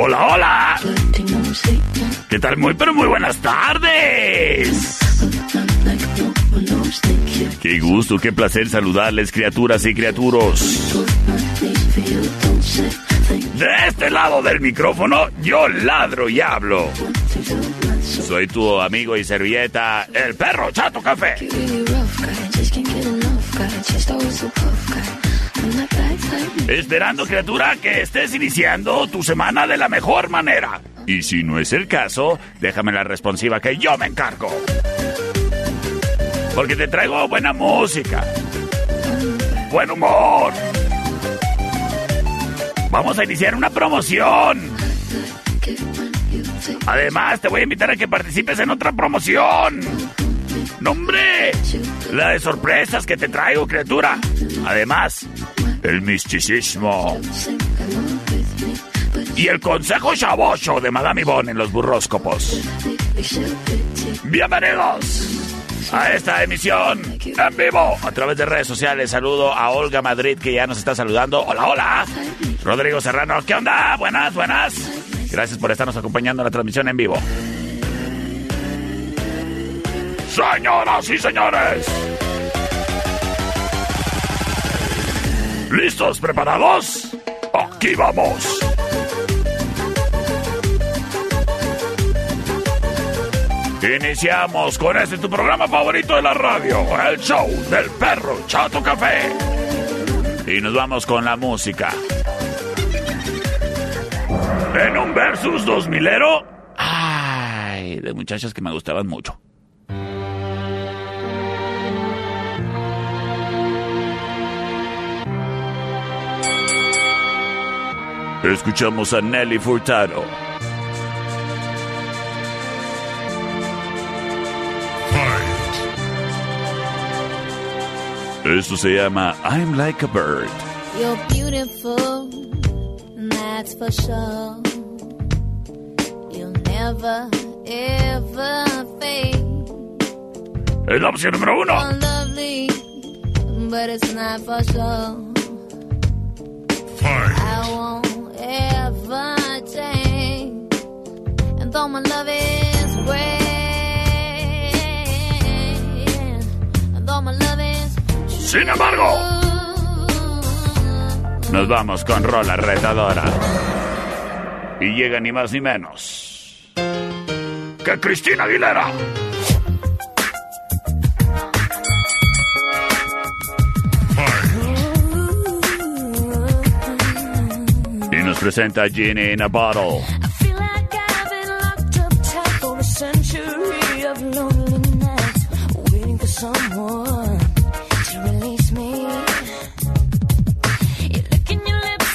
Hola, hola. ¿Qué tal? Muy, pero muy buenas tardes. Qué gusto, qué placer saludarles, criaturas y criaturos. De este lado del micrófono, yo ladro y hablo. Soy tu amigo y servilleta, el perro Chato Café. Esperando, criatura, que estés iniciando tu semana de la mejor manera. Y si no es el caso, déjame la responsiva que yo me encargo. Porque te traigo buena música, buen humor. Vamos a iniciar una promoción. Además, te voy a invitar a que participes en otra promoción. ¡Nombre! La de sorpresas que te traigo, criatura. Además, el misticismo. Y el consejo chabocho de Madame Yvonne en los burróscopos. Bienvenidos a esta emisión en vivo a través de redes sociales. Saludo a Olga Madrid que ya nos está saludando. Hola, hola. Rodrigo Serrano, ¿qué onda? Buenas, buenas. Gracias por estarnos acompañando en la transmisión en vivo. Señoras y señores. ¿Listos? ¿Preparados? Aquí vamos. Iniciamos con este tu programa favorito de la radio, el show del perro Chato Café. Y nos vamos con la música. En un versus 2000ero. Ay, de muchachas que me gustaban mucho. Escuchamos a Nelly Furtado. Esto se llama I'm Like a Bird. You're beautiful, that's for sure. You'll never, ever fade. Es la opción número uno. You're lovely, but it's not for sure. I won't Sin embargo, nos vamos con Rola Retadora. Y llega ni más ni menos que Cristina Aguilera.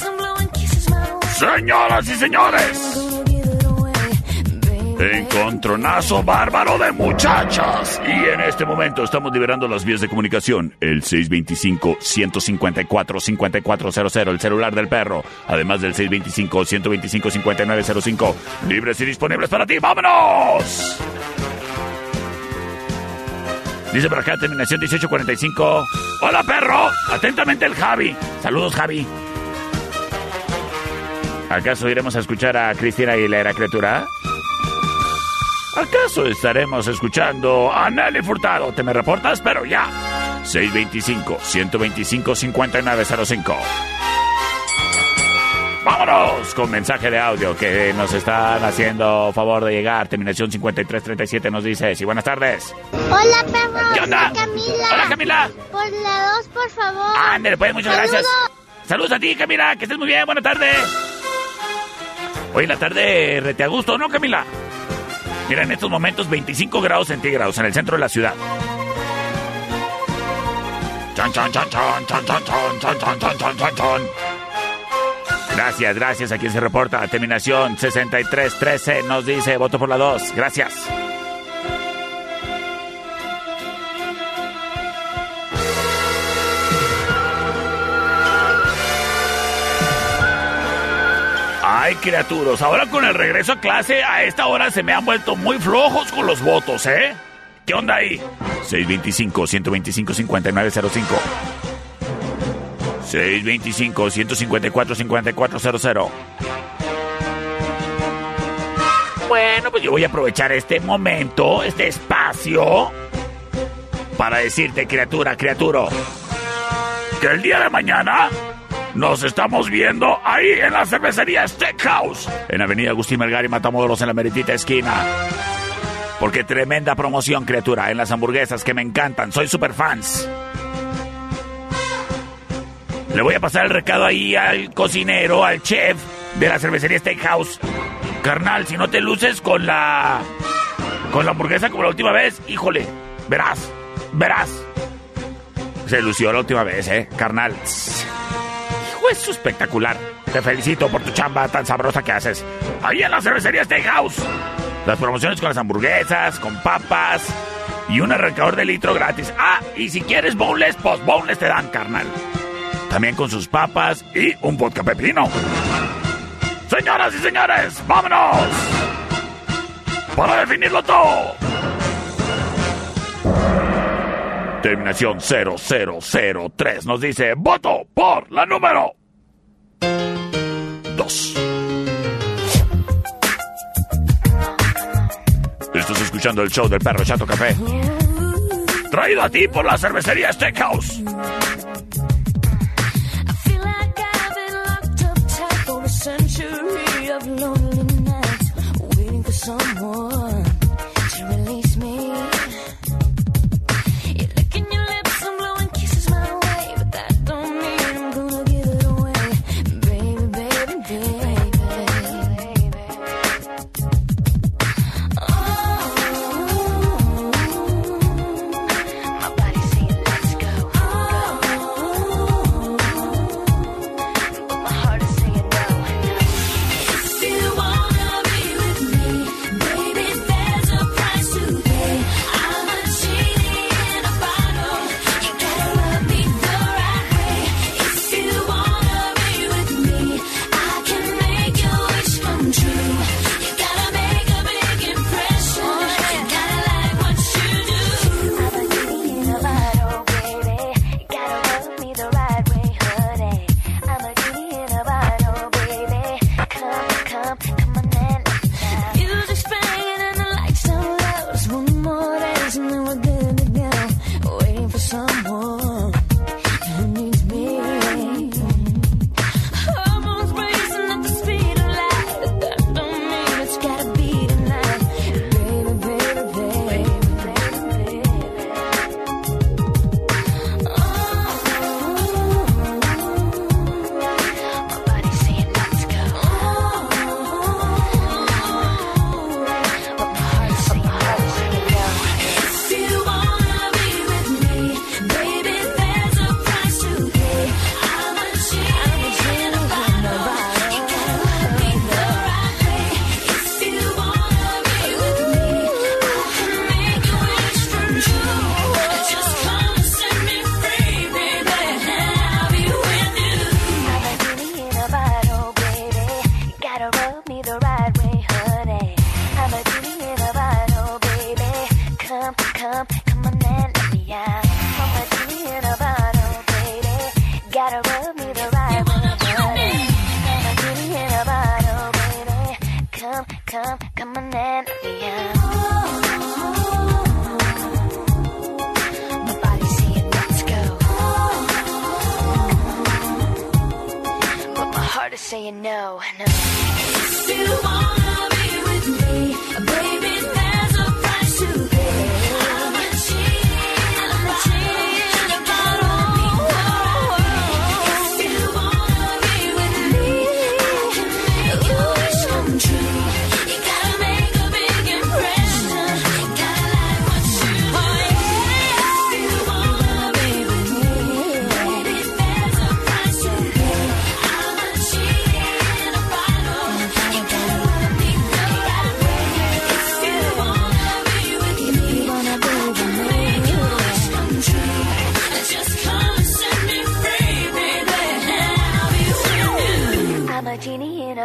And blowing kisses my way. Señoras y señores, encontronazo bárbaro de muchachas. Y en este momento estamos liberando las vías de comunicación. El 625-154-5400, el celular del perro. Además del 625-125-5905. Libres y disponibles para ti. ¡Vámonos! Dice por acá, terminación 1845. Hola, perro. Atentamente el Javi. Saludos, Javi. ¿Acaso iremos a escuchar a Cristina Aguilera, criatura? ¿Acaso estaremos escuchando a Nelly Furtado? ¿Te me reportas? Pero ya. 625-125-5905. Vámonos con mensaje de audio que nos están haciendo favor de llegar. Terminación 5337 nos dice, sí, buenas tardes. Hola, perro. ¿Qué onda? Soy Camila. Hola, Camila. Por la 2, por favor. Ándale, pues, muchas Saludos. gracias. Saludos a ti, Camila, que estés muy bien, buenas tardes. Hoy la tarde rete a gusto, ¿no, Camila? Tiene en estos momentos 25 grados centígrados en el centro de la ciudad. Gracias, gracias a quien se reporta. Terminación 6313 nos dice voto por la 2. Gracias. Ay, criaturas, ahora con el regreso a clase, a esta hora se me han vuelto muy flojos con los votos, ¿eh? ¿Qué onda ahí? 625-125-5905. 625-154-5400. Bueno, pues yo voy a aprovechar este momento, este espacio, para decirte, criatura, criatura, que el día de mañana nos estamos viendo ahí en la cervecería Steakhouse, en Avenida Agustín Melgar y Matamoros, en la meritita esquina. Porque tremenda promoción, criatura, en las hamburguesas que me encantan, soy super fans. Le voy a pasar el recado ahí al cocinero, al chef de la cervecería Steakhouse. Carnal, si no te luces con la. con la hamburguesa como la última vez, híjole, verás, verás. Se lució la última vez, eh, carnal. Hijo, es espectacular. Te felicito por tu chamba tan sabrosa que haces. Ahí en la cervecería Steakhouse. Las promociones con las hamburguesas, con papas y un arrancador de litro gratis. Ah, y si quieres boneless, pues boneless te dan, carnal. También con sus papas y un vodka pepino. Señoras y señores, vámonos. Para definirlo todo. Terminación 0003 nos dice, voto por la número 2. Estás escuchando el show del perro Chato Café. Traído a ti por la cervecería Steakhouse. Someone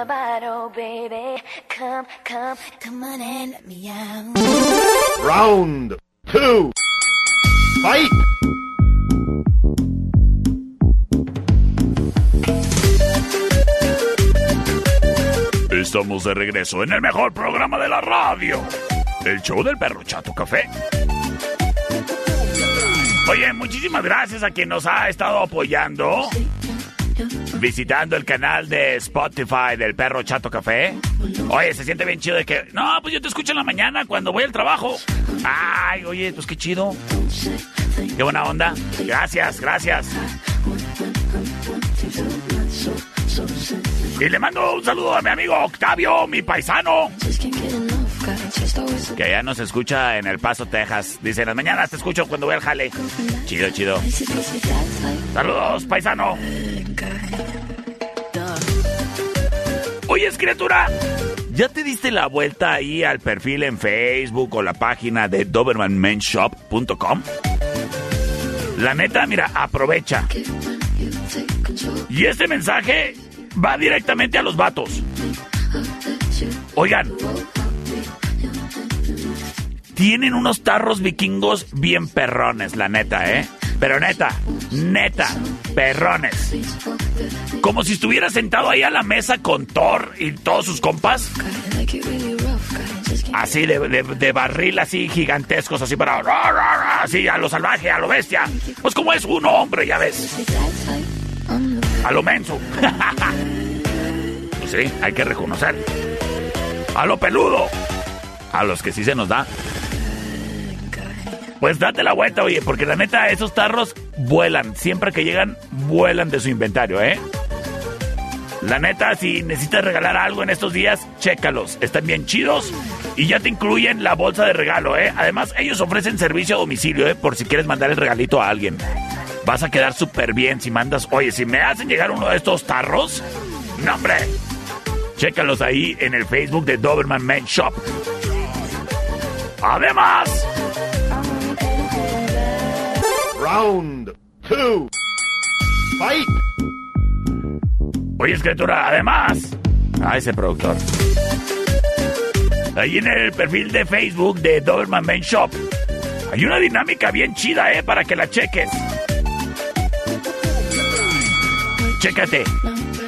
baby. Come, come, come on and let me out. Round two. Fight! Estamos de regreso en el mejor programa de la radio. El show del perro Chato Café. Oye, muchísimas gracias a quien nos ha estado apoyando. Visitando el canal de Spotify del perro Chato Café. Oye, se siente bien chido de que... No, pues yo te escucho en la mañana cuando voy al trabajo. Ay, oye, pues qué chido. Qué buena onda. Gracias, gracias. Y le mando un saludo a mi amigo Octavio, mi paisano, que ya nos escucha en El Paso, Texas. Dice, en las mañanas te escucho cuando voy al jale. Chido, chido. Saludos, paisano. Oye, criatura, ¿ya te diste la vuelta ahí al perfil en Facebook o la página de dobermanmenshop.com? La neta, mira, aprovecha. Y este mensaje va directamente a los vatos. Oigan, tienen unos tarros vikingos bien perrones, la neta, ¿eh? Pero neta, neta, perrones. Como si estuviera sentado ahí a la mesa con Thor y todos sus compas. Así de, de- barril, así gigantescos, así para... Así a lo salvaje, a lo bestia. Pues como es uno, hombre, ya ves. A lo menso. Pues sí, hay que reconocer. A lo peludo. A los que sí se nos da. Pues date la vuelta, oye, porque la neta, esos tarros vuelan. Siempre que llegan, vuelan de su inventario, ¿eh? La neta, si necesitas regalar algo en estos días, chécalos. Están bien chidos y ya te incluyen la bolsa de regalo, ¿eh? Además, ellos ofrecen servicio a domicilio, ¿eh? Por si quieres mandar el regalito a alguien. Vas a quedar súper bien si mandas... Oye, si me hacen llegar uno de estos tarros... ¡No, hombre! Chécalos ahí en el Facebook de Doberman Men Shop. Además... Round two. Fight! Oye, escritura, además. A ese productor. Ahí en el perfil de Facebook de Doberman Men Shop. Hay una dinámica bien chida, ¿eh? Para que la cheques. Chécate.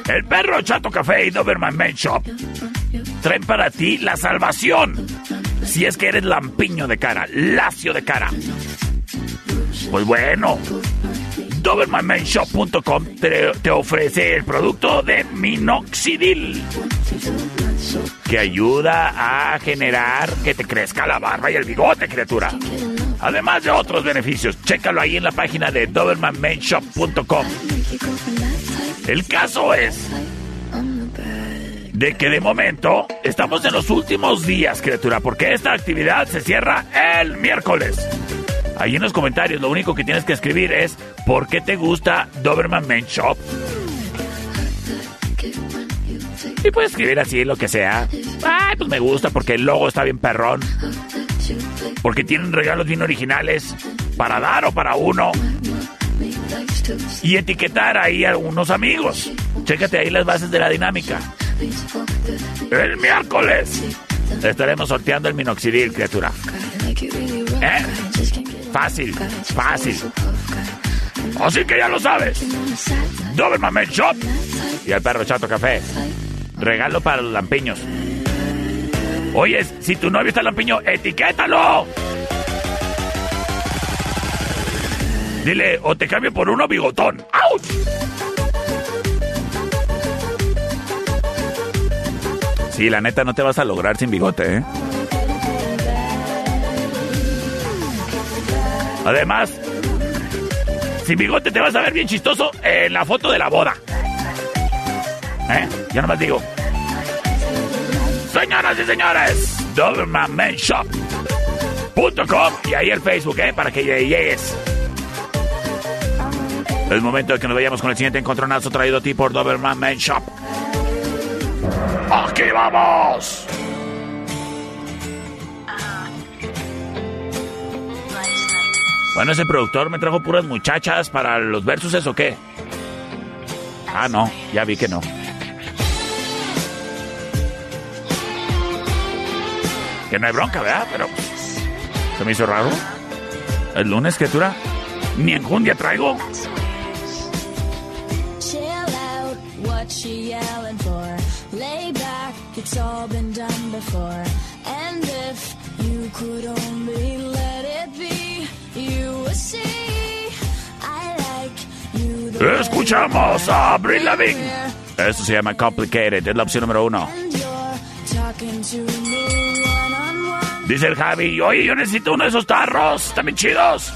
El perro Chato Café y Doberman Men Shop traen para ti la salvación. Si es que eres lampiño de cara, lacio de cara. Pues bueno, DobermanMenShop.com te, ofrece el producto de Minoxidil que ayuda a generar que te crezca la barba y el bigote, criatura. Además de otros beneficios, chécalo ahí en la página de DobermanMenShop.com. El caso es de que de momento estamos en los últimos días, criatura, porque esta actividad se cierra el miércoles. Ahí en los comentarios lo único que tienes que escribir es ¿por qué te gusta Doberman Men Shop? Y puedes escribir así lo que sea. Ay, pues me gusta porque el logo está bien perrón. Porque tienen regalos bien originales para dar o para uno. Y etiquetar ahí a algunos amigos. Chécate ahí las bases de la dinámica. El miércoles estaremos sorteando el minoxidil, criatura. ¿Eh? Fácil, fácil. Así que ya lo sabes. Doberman Men Shop y el perro Chato Café. Regalo para los lampiños. Oye, si tu novio está lampiño, etiquétalo. Dile, o te cambio por uno bigotón. ¡Auch! Sí, la neta no te vas a lograr sin bigote, ¿eh? Además, sin bigote te vas a ver bien chistoso en la foto de la boda. ¿Eh? Ya nomás digo. Señoras y señores, DobermanMenShop.com y ahí el Facebook, ¿eh? Para que llegues. Es momento de que nos vayamos con el siguiente encontronazo traído a ti por Doberman Men Shop. ¡Aquí vamos! Bueno, ese productor me trajo puras muchachas para los versos, ¿eso qué? Ah, no, ya vi que no. Que no hay bronca, ¿verdad? Pero se me hizo raro. El lunes, criatura, ni enjundia traigo. It's all been done before. And if you could only Escuchamos a. Avril Lavigne. Esto se llama Complicated, es la opción número uno. Dice el Javi, oye, yo necesito uno de esos tarros, bien chidos.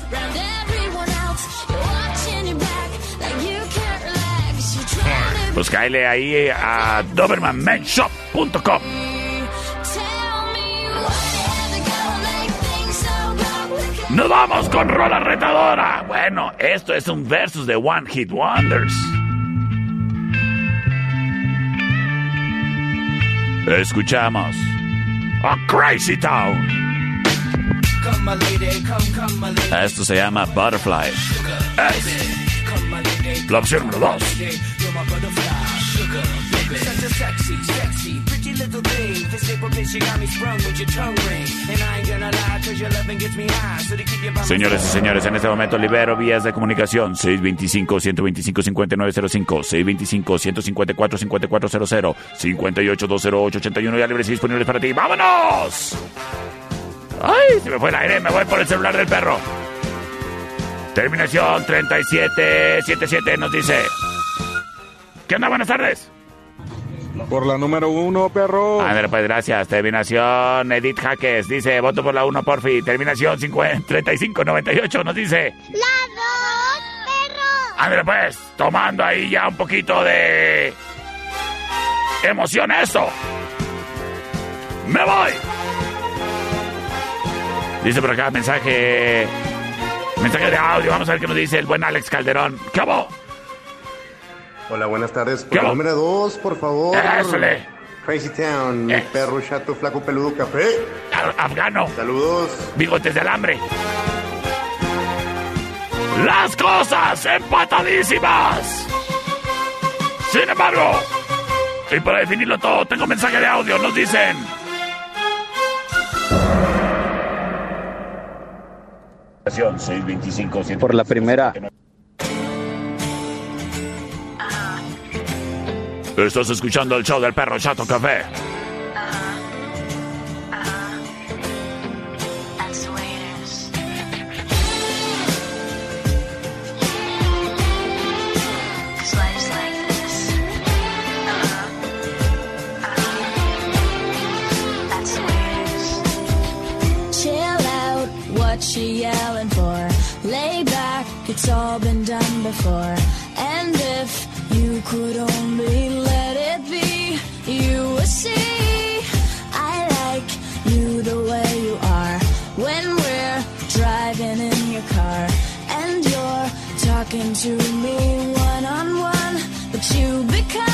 Pues cáele ahí a DobermanMenShop.com. Nos vamos con Rola Retadora. Bueno, esto es un versus de One Hit Wonders. Escuchamos a Crazy Town. Esto se llama Butterfly. Es la opción número dos. Señores y señores, en este momento libero vías de comunicación 625-125-5905, 625-154-5400, 58-208-81 ya libres y disponibles para ti. ¡Vámonos! ¡Ay! Se me fue el aire, me voy por el celular del perro. Terminación 3777 nos dice. ¿Qué onda? Buenas tardes. Por la número uno, perro. Ándale, pues gracias. Terminación Edith Jaques dice, voto por la 1, porfi. Terminación 50, 3598 nos dice, La dos, perro. ándale pues, tomando ahí ya un poquito de emoción eso. Me voy. Dice por acá mensaje, mensaje de audio. Vamos a ver qué nos dice el buen Alex Calderón. ¿Qué hago? Hola, buenas tardes. Número dos, por favor. Crazy Town, mi perro chato, flaco, peludo, café. Afgano. Saludos. bigotes del hambre. Las cosas empatadísimas. Sin embargo, y para definirlo todo, tengo mensaje de audio. Nos dicen. Por la primera. Estás escuchando el show del perro Chato Café. That's the way it is. 'Cause life's like this. Uh-huh. Uh-huh. That's the way it is. Chill out, what she yelling for? Lay back, it's all been done before. And if you could only see. I like you the way you are when we're driving in your car and you're talking to me one on one, but you become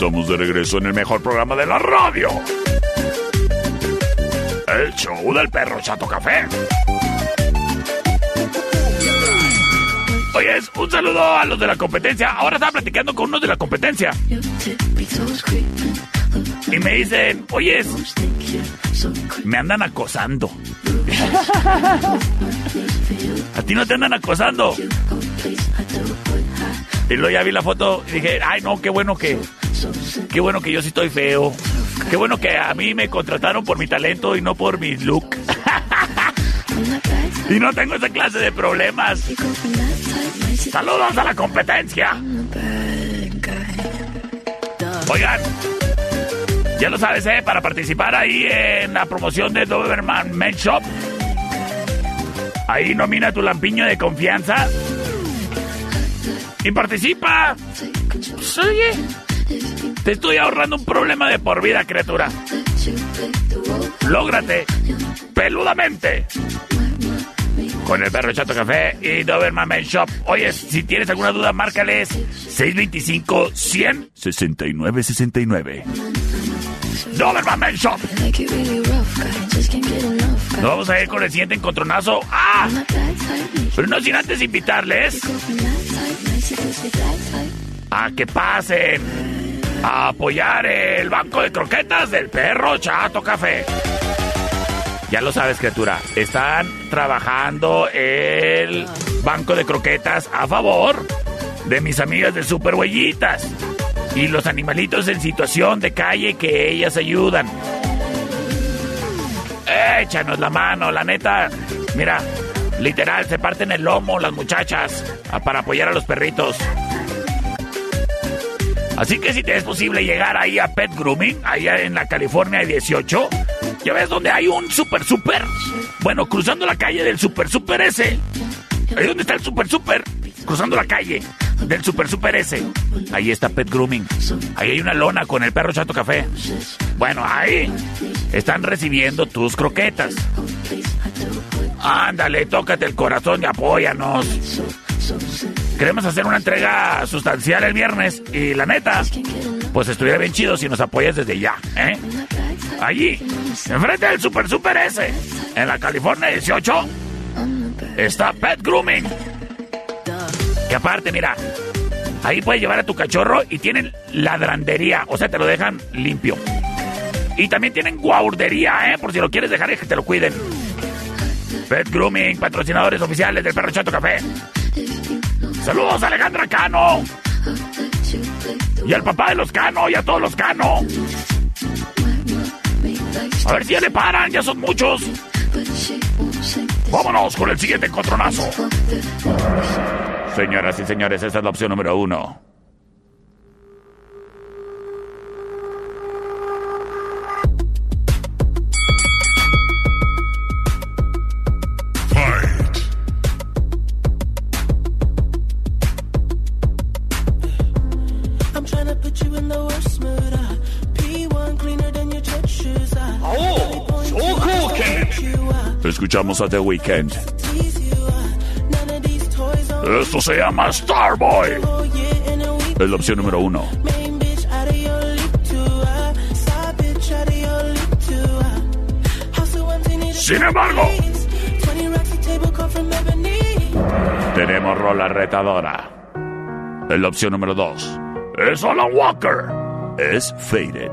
Estamos de regreso en el mejor programa de la radio. El show del perro Chato Café. Oye, un saludo a los de la competencia. Ahora estaba platicando con unos de la competencia. Y me dicen, oye, me andan acosando. ¿A ti no te andan acosando? Y luego ya vi la foto y dije, ay no, qué bueno que, qué bueno que yo sí estoy feo. Qué bueno que a mí me contrataron por mi talento y no por mi look. y no tengo esa clase de problemas. Saludos a la competencia. Oigan, ya lo sabes, ¿eh? Para participar ahí en la promoción de Doberman Men Shop. Ahí nomina tu lampiño de confianza. Y participa. Pues, oye, te estoy ahorrando un problema de por vida, criatura. Lógrate peludamente con el perro Chato Café y Doberman Men Shop. Oye, si tienes alguna duda, márcales 625 100 69 69. Doberman Men Shop. Nos vamos a ir con el siguiente encontronazo. ¡Ah! Pero no sin antes invitarles a que pasen a apoyar el banco de croquetas del perro Chato Café. Ya lo sabes, criatura. Están trabajando el banco de croquetas a favor de mis amigas de Super Huellitas y los animalitos en situación de calle que ellas ayudan. Échanos la mano, la neta. Mira, literal, se parten el lomo las muchachas para apoyar a los perritos. Así que si te es posible llegar ahí a Pet Grooming, allá en la California 18, ya ves donde hay un super super. Bueno, cruzando la calle del super super ese. Ahí donde está el super super. Cruzando la calle del super super ese. Ahí está Pet Grooming. Ahí hay una lona con el perro chato café. Bueno, ahí están recibiendo tus croquetas. Ándale, tócate el corazón y apóyanos. Queremos hacer una entrega sustancial el viernes y la neta, pues estuviera bien chido si nos apoyas desde ya, ¿eh? Allí, enfrente del Super Super S, en la California 18, está Pet Grooming. Que aparte, mira, ahí puedes llevar a tu cachorro y tienen ladrandería, o sea, te lo dejan limpio. Y también tienen guardería, ¿eh? Por si lo quieres dejar y que te lo cuiden. Pet Grooming, patrocinadores oficiales del Perro Chato Café. Saludos a Alejandra Cano. Y al papá de los Cano y a todos los Cano. A ver si ya le paran, ya son muchos. Vámonos con el siguiente encontronazo. Señoras y señores, esta es la opción número uno. Escuchamos a The Weeknd. Esto se llama Starboy. Es la opción número uno. Sin embargo, 20 racks a table come from ebony. tenemos rola retadora. Es la opción número dos. Es Alan Walker. Es Faded.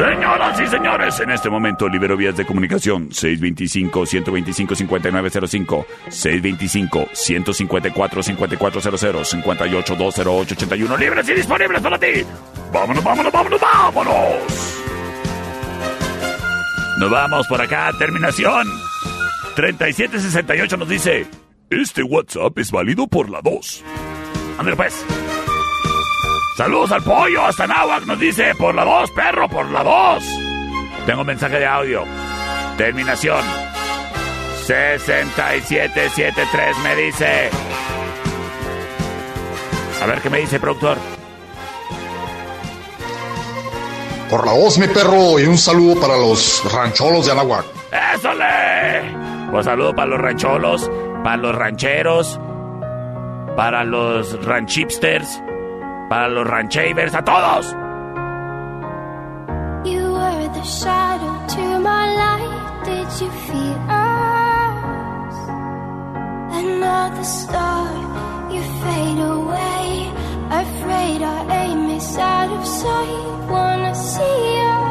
Señoras y señores, en este momento libero vías de comunicación 625-125-5905, 625-154-5400, 58-208-81, libres y disponibles para ti. Vámonos, vámonos, vámonos, vámonos. Nos vamos por acá, terminación. 3768 nos dice, este WhatsApp es válido por la 2. Ándale pues. Saludos al pollo hasta Nahuac, nos dice, por la 2, perro, por la 2. Tengo un mensaje de audio. Terminación. 6773 me dice. A ver qué me dice, productor. Por la voz, mi perro, y un saludo para los rancholos de Anahuac. ¡Ésole! Pues saludo para los rancholos, para los rancheros, para los ranchipsters, para los ranchavers, a todos. You were the shadow to my light. Did you feel us? Another star, you fade away. Afraid our aim is out of sight. Wanna see us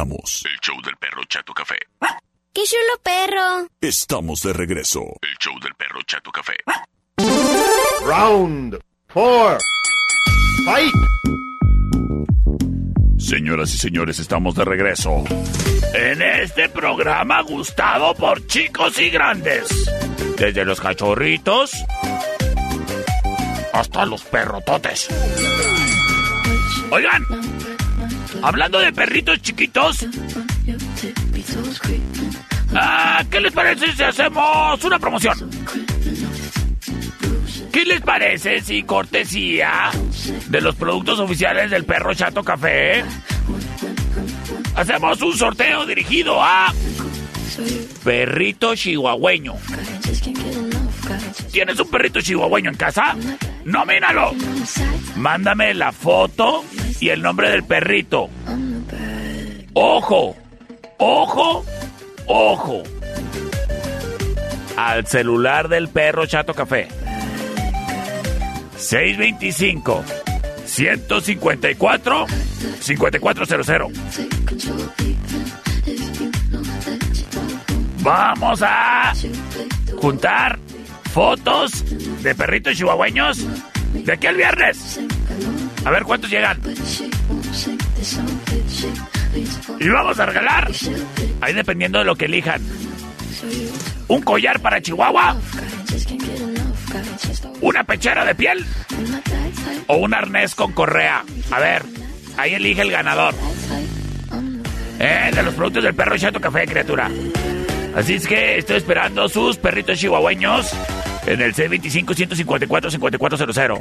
regresamos. El show del perro Chato Café. ¡Qué chulo perro! Estamos de regreso. El show del perro Chato Café. Round four. Fight. Señoras y señores, estamos de regreso. En este programa gustado por chicos y grandes. Desde los cachorritos hasta los perrototes. Oigan, hablando de perritos chiquitos, ah, ¿qué les parece si hacemos una promoción? ¿Qué les parece si cortesía de los productos oficiales del perro Chato Café? Hacemos un sorteo dirigido a perrito chihuahueño. ¿Tienes un perrito chihuahueño en casa? Nomínalo. Mándame la foto y el nombre del perrito. Ojo, ojo, ojo. Al celular del perro Chato Café. 625 154 5400. Vamos a juntar fotos de perritos chihuahueños de aquí al viernes. A ver cuántos llegan. Y vamos a regalar, ahí dependiendo de lo que elijan, un collar para Chihuahua, una pechera de piel o un arnés con correa. A ver, ahí elige el ganador. Eh, de los productos del perro Chato Café, criatura. Así es que estoy esperando sus perritos chihuahueños en el C25-154-5400.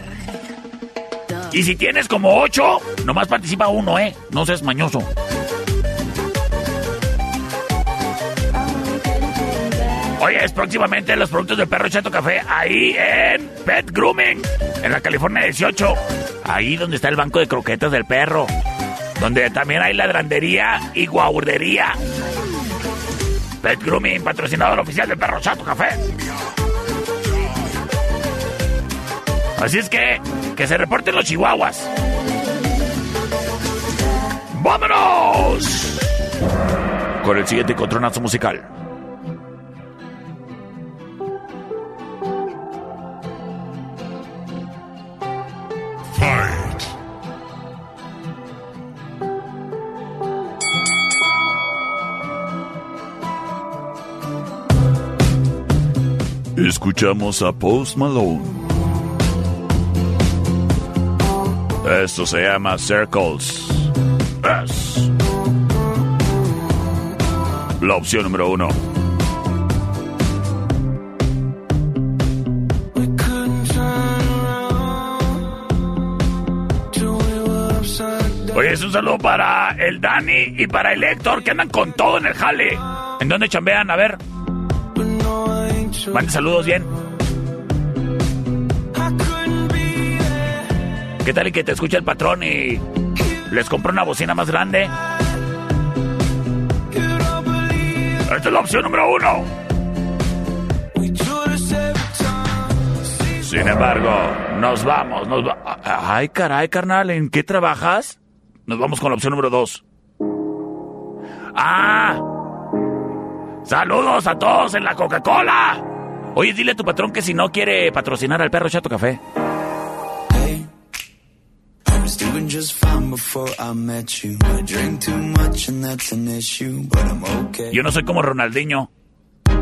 Y si tienes como 8, nomás participa uno, ¿eh? No seas mañoso. Oye, es próximamente los productos del perro Chato Café ahí en Pet Grooming, en la California 18. Ahí donde está el banco de croquetas del perro. Donde también hay ladrandería y guardería. Pet Grooming, patrocinador oficial del perro Chato Café. Así es que, que se reporten los chihuahuas. ¡Vámonos! Con el siguiente contronazo musical. Fight. Escuchamos a Post Malone. Esto se llama Circles. Es la opción número uno. Oye, es un saludo para el Dani y para el Héctor que andan con todo en el jale. ¿En dónde chambean? A ver. Mande saludos bien. ¿Qué tal y que te escucha el patrón y les compra una bocina más grande? Esta es la opción número uno. Sin embargo, nos vamos, nos va... Ay, caray, carnal, ¿en qué trabajas? Nos vamos con la opción número dos. ¡Ah! ¡Saludos a todos en la Coca-Cola! Oye, dile a tu patrón que si no quiere patrocinar al perro Chato Café. Yo no soy como Ronaldinho. You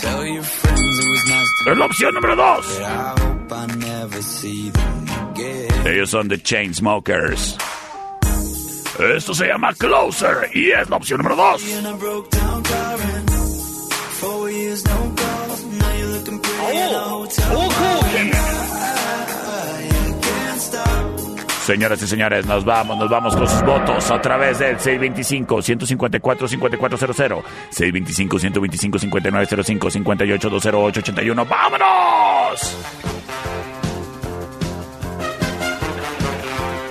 tell your friends it was nice to Es la opción número dos. but I hope I never see them again. Ellos son The Chainsmokers. Esto se llama Closer y es la opción número dos. Señoras y señores, nos vamos, nos vamos con sus votos a través del 625-154-5400, 625-125-5905, 58-208-81. ¡Vámonos!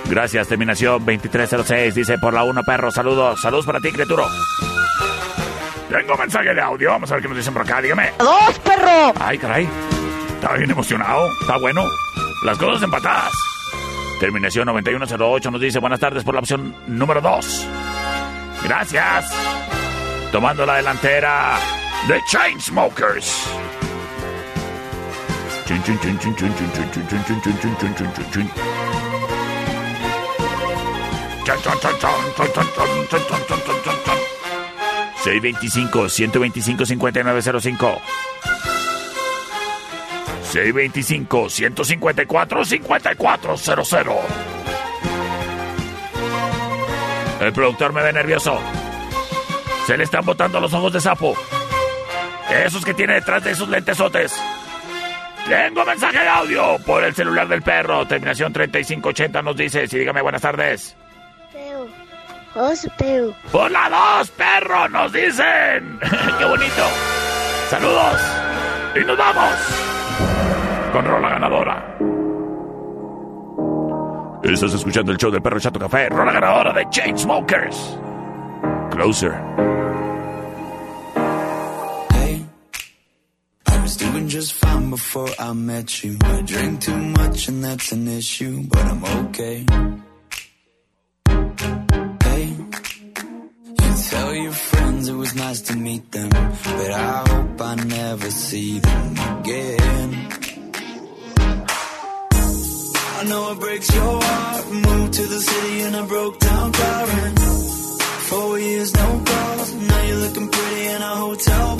Gracias, terminación 2306, dice por la 1 perro, saludos, saludos para ti, criatura. Tengo mensaje de audio, vamos a ver qué nos dicen por acá, dígame. ¡Dos, perro! Ay, caray, estaba bien emocionado, está bueno. Las cosas empatadas. Terminación 9108 nos dice buenas tardes por la opción número 2. Gracias. Tomando la delantera The Chainsmokers. Soy 25 125 5905. 625 154 5400 El productor me ve nervioso. Se le están botando los ojos de sapo. Esos que tiene detrás de esos lentesotes. Tengo mensaje de audio por el celular del perro. Terminación 3580 nos dice, sí, dígame buenas tardes. Peo. Os. Por la 2, perro, nos dicen. Qué bonito. Saludos. Y nos vamos. Con rola ganadora. Estás escuchando el show del perro Chato Café. Rola ganadora de Chainsmokers. Closer. I was doing just fine before I met you. I drink too much and that's an issue, but I'm okay. Tell your friends it was nice to meet them, but I hope I never see them again. I know it breaks your heart. Moved to the city and I broke down crying. Four years, no calls. Now you're looking pretty in a hotel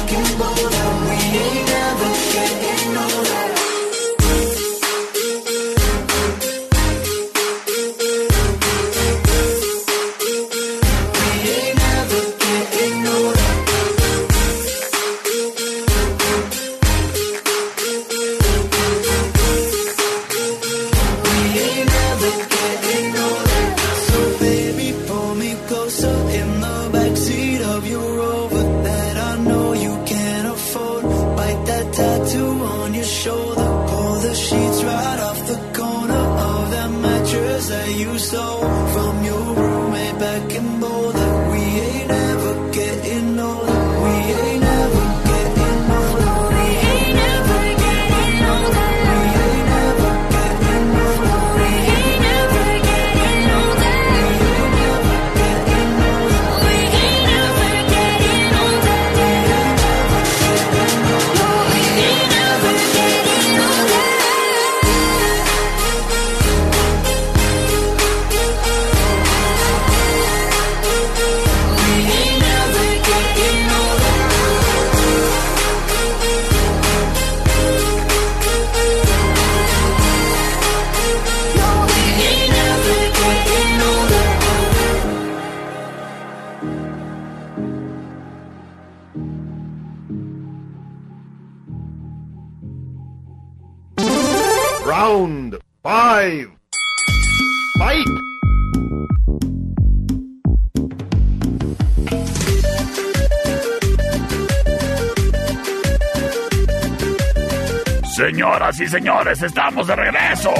y señores, estamos de regreso.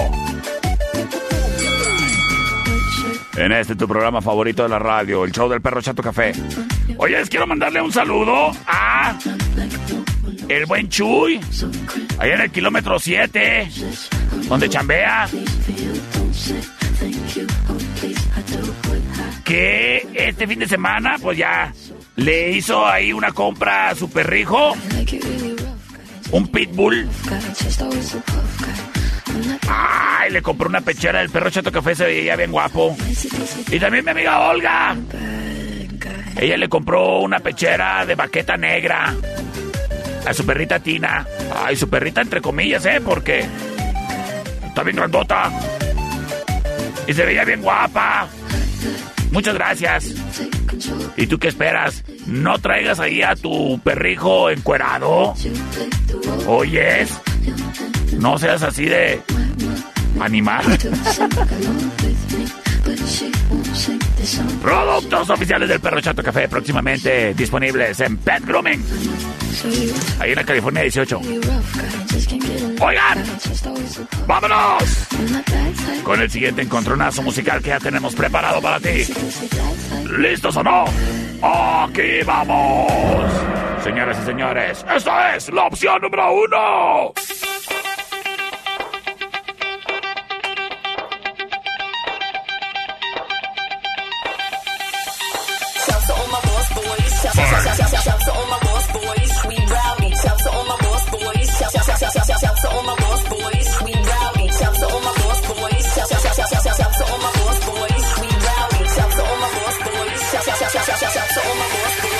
En este tu programa favorito de la radio, el show del perro Chato Café. Oye, les quiero mandarle un saludo a el buen Chuy, ahí en el kilómetro 7, donde chambea. Que este fin de semana, pues ya le hizo ahí una compra a su perrijo, un pitbull. Ay, le compró una pechera del perro Chato Café, se veía bien guapo. Y también mi amiga Olga. Ella le compró una pechera de baqueta negra a su perrita Tina. Ay, su perrita entre comillas, ¿eh? Porque está bien grandota. Y se veía bien guapa. Muchas gracias. ¿Y tú qué esperas? ¿No traigas ahí a tu perrijo encuerado? ¿Oyes? No seas así de animal. Productos oficiales del Perro Chato Café próximamente disponibles en Pet Grooming. Ahí en la California 18. Oigan, vámonos con el siguiente encontronazo musical que ya tenemos preparado para ti. ¿Listos o no? Aquí vamos. Señoras y señores, esta es la opción número uno. Shout, to all my boss boys. We rowdy. Shout to all my boss boys. Shout, shout, shout, shout, shout, shout, to all my boss boys. We rowdy. Shout to all my boss boys. Shout, shout, shout, shout, shout, shout, to all my boss boys. We rowdy. Shout to all my boss boys. Shout, shout, shout, shout, shout, shout to all my boss boys.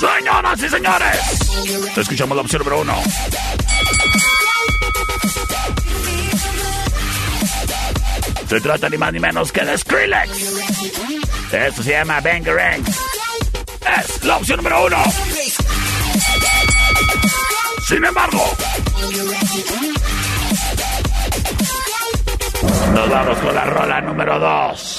Señoras y señores, escuchamos la opción número uno. Se trata ni más ni menos que de Skrillex. Esto se llama Bangarang. Es la opción número uno. Sin embargo, nos vamos con la rola número dos.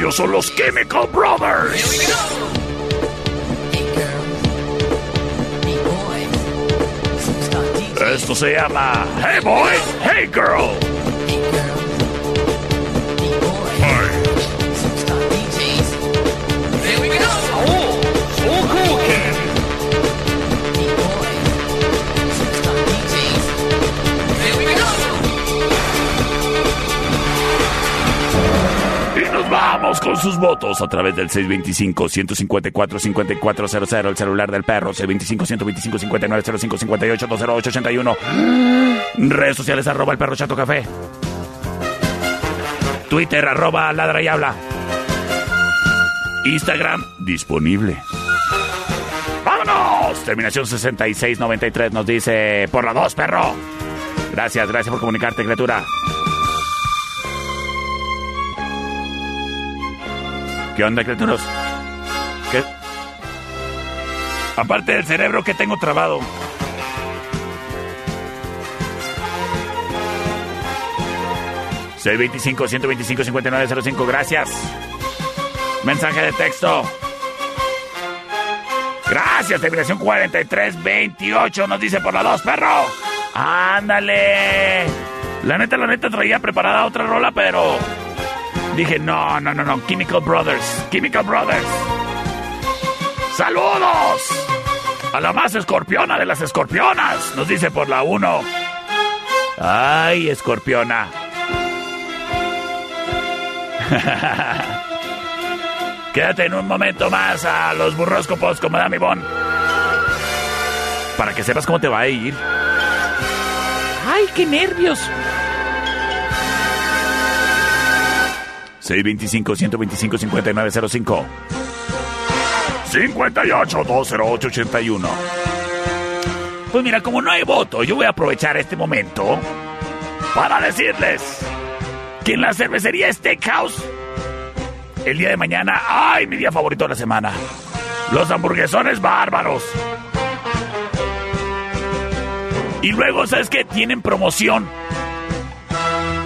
Ellos son los Chemical Brothers. Esto se llama Hey Boy, Hey Girl. Vamos con sus votos a través del 625-154-5400, el celular del perro, 625-125-5905-58-208-81. Redes sociales, arroba el perro chato café. Twitter, arroba ladra y habla. Instagram, disponible. ¡Vámonos! Terminación 6693 nos dice, por la 2, perro. Gracias, gracias por comunicarte, criatura. ¿Qué onda, criaturas? Aparte del cerebro que tengo trabado. ...625 125 5905 gracias. Mensaje de texto. Gracias, terminación 4328 nos dice por la 2, perro. Ándale. La neta, la neta traía preparada otra rola, pero Dije, no, no, no, no, Chemical Brothers, Chemical Brothers. ¡Saludos! A la más escorpiona de las escorpionas, nos dice por la 1. Ay, escorpiona. Quédate en un momento más a los burróscopos como Dami Bon. Para que sepas cómo te va a ir. ¡Ay, qué nervios! 625-125-5905. 58-208-81. Pues mira, como no hay voto, yo voy a aprovechar este momento para decirles que en la cervecería Steakhouse, el día de mañana, ¡ay, mi día favorito de la semana! Los hamburguesones bárbaros. Y luego, ¿sabes qué? Tienen promoción.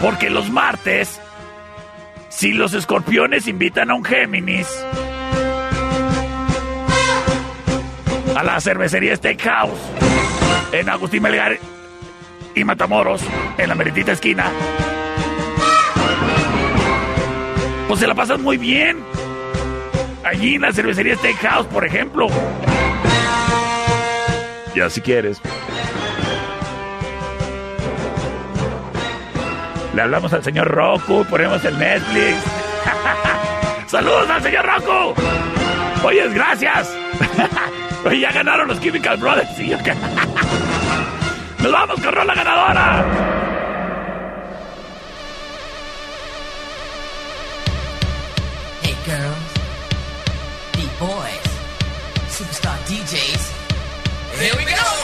Porque los martes, si los escorpiones invitan a un Géminis a la cervecería Steakhouse en Agustín Melgar y Matamoros, en la meritita esquina, pues se la pasan muy bien. Allí en la cervecería Steakhouse, por ejemplo. Ya si quieres. Le hablamos al señor Roku, ponemos el Netflix. ¡Saludos al señor Roku! Oye, gracias. Oye, ya ganaron los Chemical Brothers. ¡Nos vamos con Rola ganadora! Hey girls, beat boys, superstar DJs. Here we go!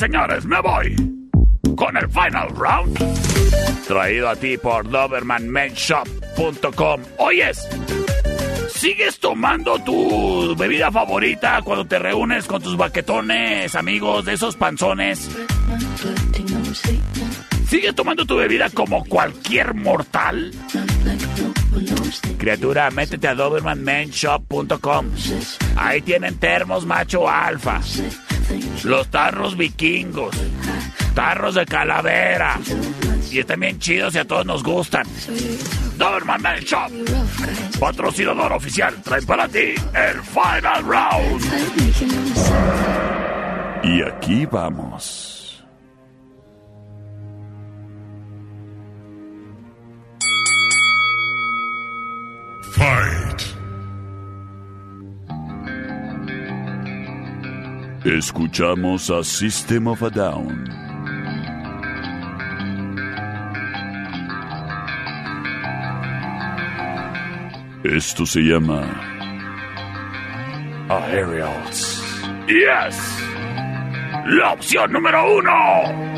Señores, me voy con el final round. Traído a ti por DobermanMenShop.com. Oyes, ¿sigues tomando tu bebida favorita cuando te reúnes con tus baquetones, amigos, de esos panzones? ¿Sigues tomando tu bebida como cualquier mortal? Criatura, métete a DobermanMenShop.com. Ahí tienen termos macho alfa. Los tarros vikingos. Tarros de calavera. Y están bien chidos y a todos nos gustan. Doberman Man Shop. Patrocinador oficial. Trae para ti el Final Round. Y aquí vamos. Escuchamos a System of a Down. Esto se llama Aerials. Yes. La opción número uno.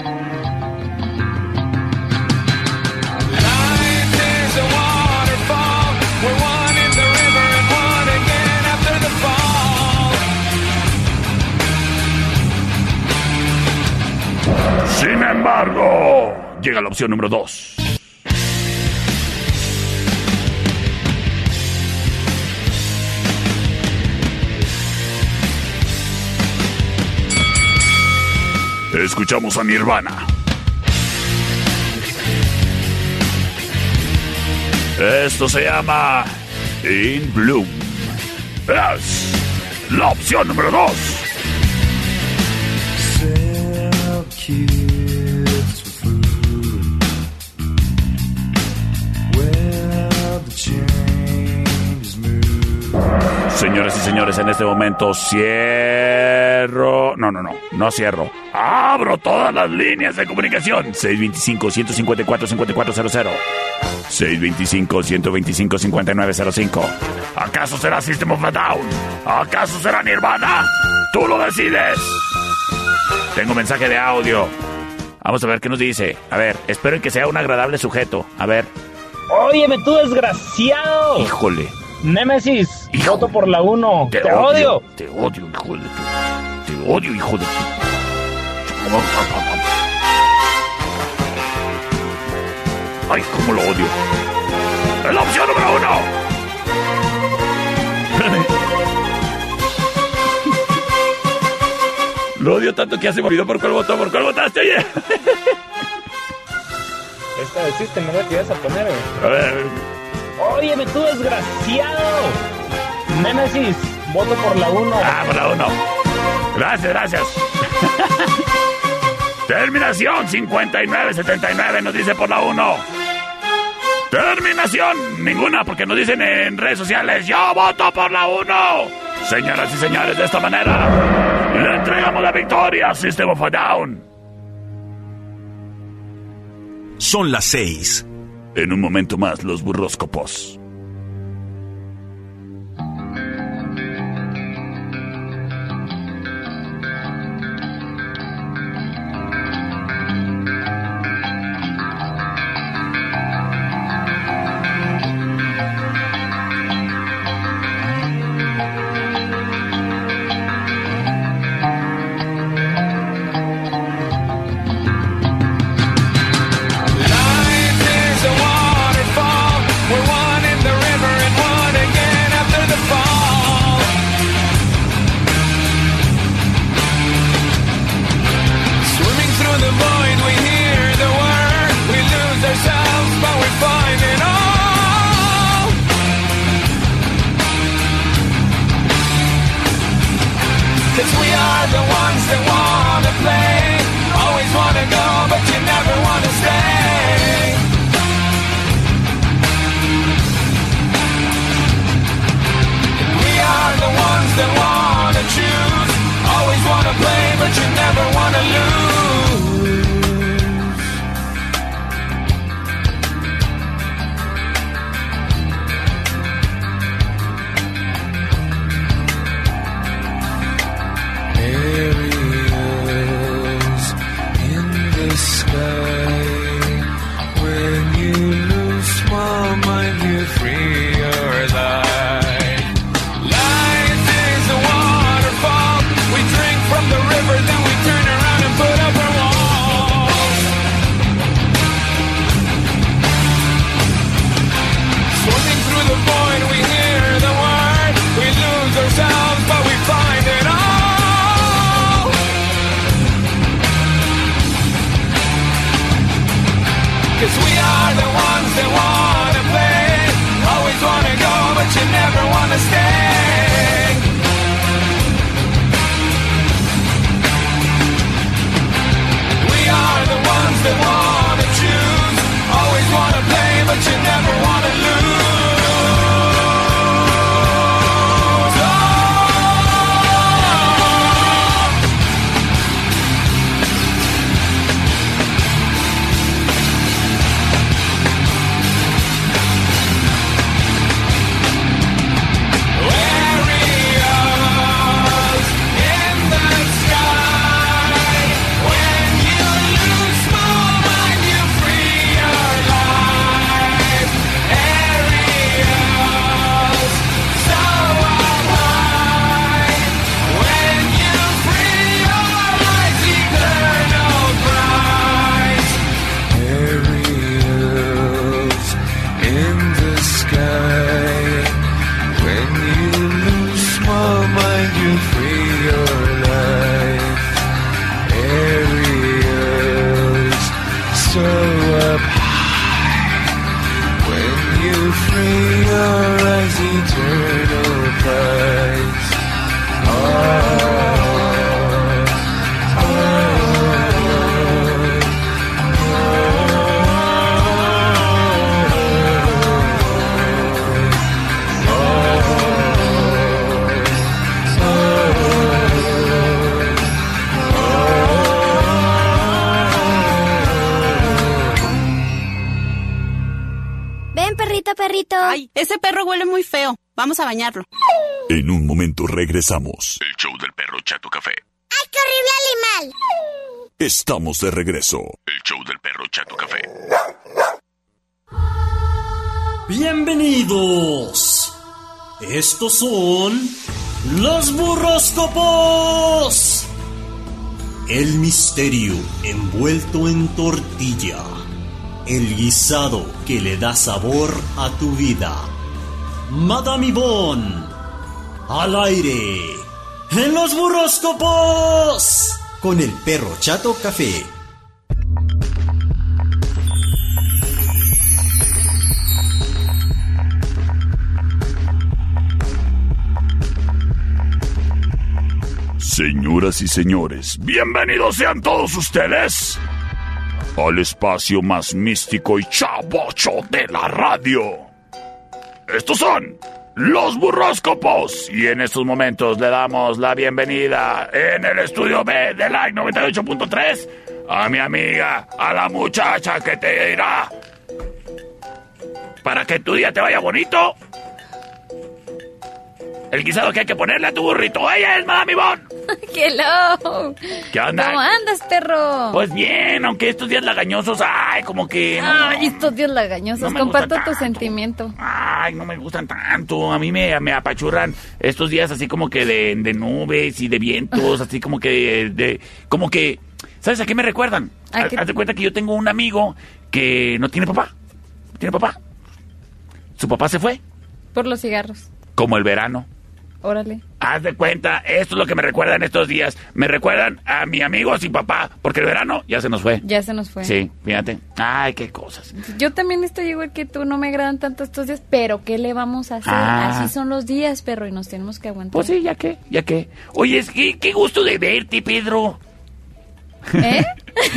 Sin embargo, llega la opción número 2. Escuchamos a Nirvana. Esto se llama In Bloom. Es la opción número 2. Señoras y señores, en este momento cierro. No, no, no, no cierro. Abro todas las líneas de comunicación. 625-154-5400. 625-125-5905. ¿Acaso será System of a Down? ¿Acaso será Nirvana? Tú lo decides. Tengo mensaje de audio. Vamos a ver qué nos dice. A ver, espero que sea un agradable sujeto. A ver. Óyeme tú, desgraciado. Híjole. Némesis, voto por la 1. Te, odio. Te odio, hijo de tu. Te odio, hijo de tu. Ay, cómo lo odio. Es la opción número uno. Lo odio tanto que ya se me olvidó por cuál votó, por cuál votaste, oye. Esta del sistema ¿verdad? que ibas a poner, güey. A ver. Óyeme tú, desgraciado. Némesis, voto por la 1. Ah, por la 1. Gracias, gracias. Terminación 5979 nos dice por la 1. Terminación ninguna porque nos dicen en redes sociales yo voto por la 1. Señoras y señores, de esta manera le entregamos la victoria a System of a Down. Son las seis. En un momento más, los burroscopos. Perrito. Ay, ese perro huele muy feo. Vamos a bañarlo. En un momento regresamos. El show del perro Chato Café. ¡Ay, qué horrible animal! Estamos de regreso. El show del perro Chato Café. Bienvenidos. Estos son los burroscopos. El misterio envuelto en tortilla. El guisado que le da sabor a tu vida. Madame Yvonne. Al aire. En los burroscopos. Con el perro chato café. Señoras y señores, bienvenidos sean todos ustedes al espacio más místico y chavocho de la radio. Estos son los burroscopos y en estos momentos le damos la bienvenida en el estudio B de Like 98.3 a mi amiga, a la muchacha que te dirá para que tu día te vaya bonito. El guisado que hay que ponerle a tu burrito. Ella es Mami Bon. ¡Hello! ¿Qué onda? ¿Cómo andas, perro? Pues bien, aunque estos días lagañosos, ay, como que no, Ay, estos días lagañosos. No Comparto tu sentimiento. ay, no me gustan tanto. A mí me, me apachurran estos días así como que de, de nubes y de vientos, así como que de, como que, ¿sabes a qué me recuerdan? Haz de cuenta que yo tengo un amigo que no tiene papá. Tiene papá. Su papá se fue, Por los cigarros. como el verano. Órale. Haz de cuenta, esto es lo que me recuerdan estos días. Me recuerdan a mi amigo sin papá, porque el verano ya se nos fue. Ya se nos fue. Sí, fíjate. Ay, qué cosas. Yo también estoy igual que tú, no me agradan tanto estos días, pero ¿qué le vamos a hacer? Ah. Así son los días, perro, y nos tenemos que aguantar. Pues sí, ya que, ya que. Oye, es que, qué gusto de verte, Pedro. ¿Eh?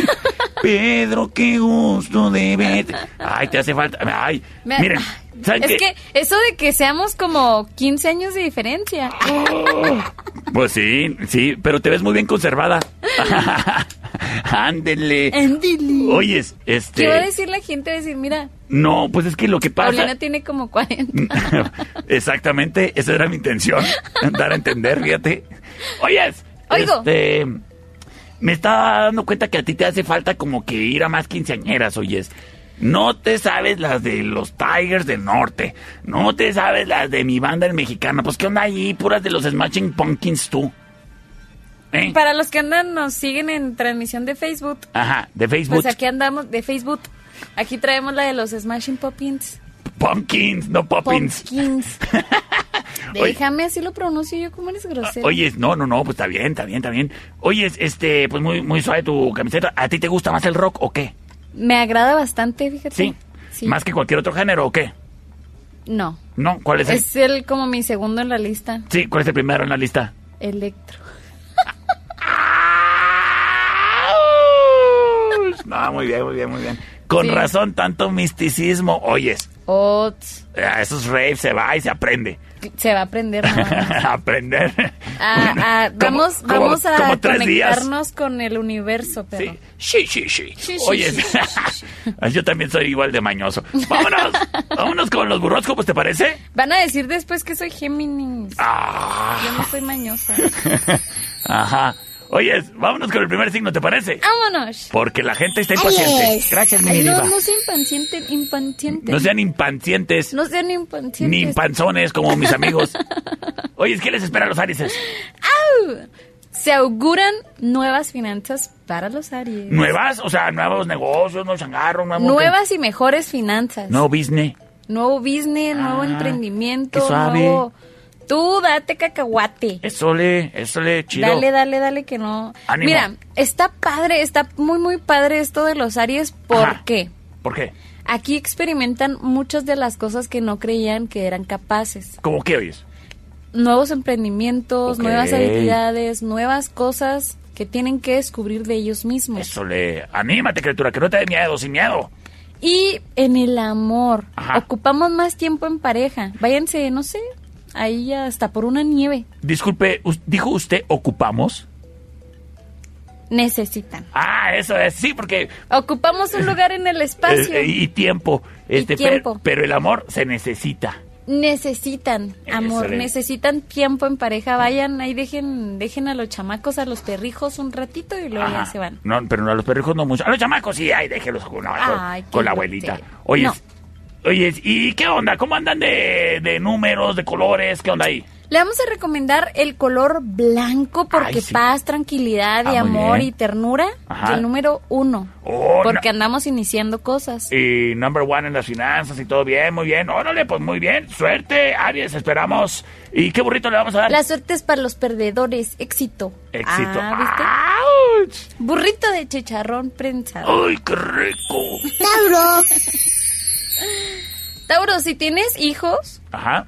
Pedro, qué gusto de verte. Ay, te hace falta. Ay, Me- miren, ¿saben Es qué? que eso de que seamos como 15 años de diferencia. Pues sí, sí, pero te ves muy bien conservada. Ándele. Ándele. Oyes, este. ¿Qué va a decir la gente? Decir, mira, No, pues es que lo que pasa. Paulina tiene como 40. Exactamente, esa era mi intención. Dar a entender, fíjate. Oyes. Oigo. Este. Me estaba dando cuenta que a ti te hace falta como que ir a más quinceañeras, oyes. No te sabes las de los Tigers del Norte. No te sabes las de mi banda el mexicana. Pues qué onda ahí, puras de los Smashing Pumpkins tú. ¿Eh? Para los que andan, nos siguen en transmisión de Facebook. Ajá, de Facebook. Pues aquí andamos, de Facebook. Aquí traemos la de los Smashing Pumpkins. Pumpkins, no Poppins. Pumpkins. Déjame, así lo pronuncio yo, ¿cómo eres grosero? Oye, no, no, no, pues está bien, está bien, está bien. Oye, este, pues muy, muy suave tu camiseta. ¿A ti te gusta más el rock o qué? Me agrada bastante, fíjate. Sí. Sí. ¿Más que cualquier otro género o qué? No. No, ¿cuál es el? Es el como mi segundo en la lista. Sí, ¿cuál es el primero en la lista? Electro. No, muy bien, muy bien, muy bien. Con Sí. razón, tanto misticismo. Oyes, Ots. a esos raves se va y se aprende. Se va a aprender. ¿no? Aprender. Ah, ah, Como- vamos como- vamos a como días. conectarnos con el universo, pero. Sí, sí, sí. Sí, sí, Oye, sí, yo también soy igual de mañoso. Vámonos, vámonos con los burroscopos, ¿te parece? Van a decir después que soy Géminis. Ah. Yo no soy mañosa. Ajá. Oye, vámonos con el primer signo, ¿te parece? Vámonos. Porque la gente está impaciente. Gracias, mi Ay, no, diva. no sean impacientes. impacientes. No sean impacientes, No sean impacientes. ni impanzones como mis amigos. Oye, ¿qué les espera a los Arises? ¡Au! Se auguran nuevas finanzas para los Aries. ¿Nuevas? O sea, nuevos negocios, nuevos changarros, nuevos... Nuevas y mejores finanzas. Nuevo business. Nuevo business, nuevo Ah, emprendimiento. qué suave. Nuevo... Tú date cacahuate. Eso le, eso le, chido. Dale, dale, dale que no. Ánimo. Mira, está padre, está muy, muy padre esto de los Aries. ¿Por Ajá. qué? ¿Por qué? Aquí experimentan muchas de las cosas que no creían que eran capaces. ¿Cómo qué oyes? Nuevos emprendimientos, nuevas habilidades, nuevas cosas que tienen que descubrir de ellos mismos. Eso le... Anímate, criatura, que no te dé miedo, sin miedo. Y en el amor, Ajá. ocupamos más tiempo en pareja. Váyanse, no sé, ahí hasta por una nieve. Disculpe, ¿dijo usted ocupamos? necesitan. Ah, eso es, sí, porque... Ocupamos un lugar en el espacio. eh, y tiempo. Este, per- tiempo. pero el amor se necesita. Necesitan amor, Excelente. necesitan tiempo en pareja. Vayan ahí, dejen, dejen a los chamacos, a los perrijos un ratito y luego ya se van. No, pero a los perrijos no mucho. A los chamacos sí, ay, déjelos con, con- la abuelita. Oye, No. Oye, ¿y qué onda? ¿Cómo andan de, de números, de colores? ¿Qué onda ahí? Le vamos a recomendar el color blanco porque Ay, sí. paz, tranquilidad y Ah, muy amor bien. y ternura. Ajá. Y el número uno. Oh, porque no- andamos iniciando cosas. Y number one en las finanzas y todo bien, muy bien. Órale, pues muy bien. Suerte, Aries, esperamos. ¿Y qué burrito le vamos a dar? La suerte es para los perdedores. Éxito. Éxito. Ah, ¿viste? Burrito de chicharrón prensado. ¡Ay, qué rico! Tauro. Tauro, si tienes hijos, Ajá.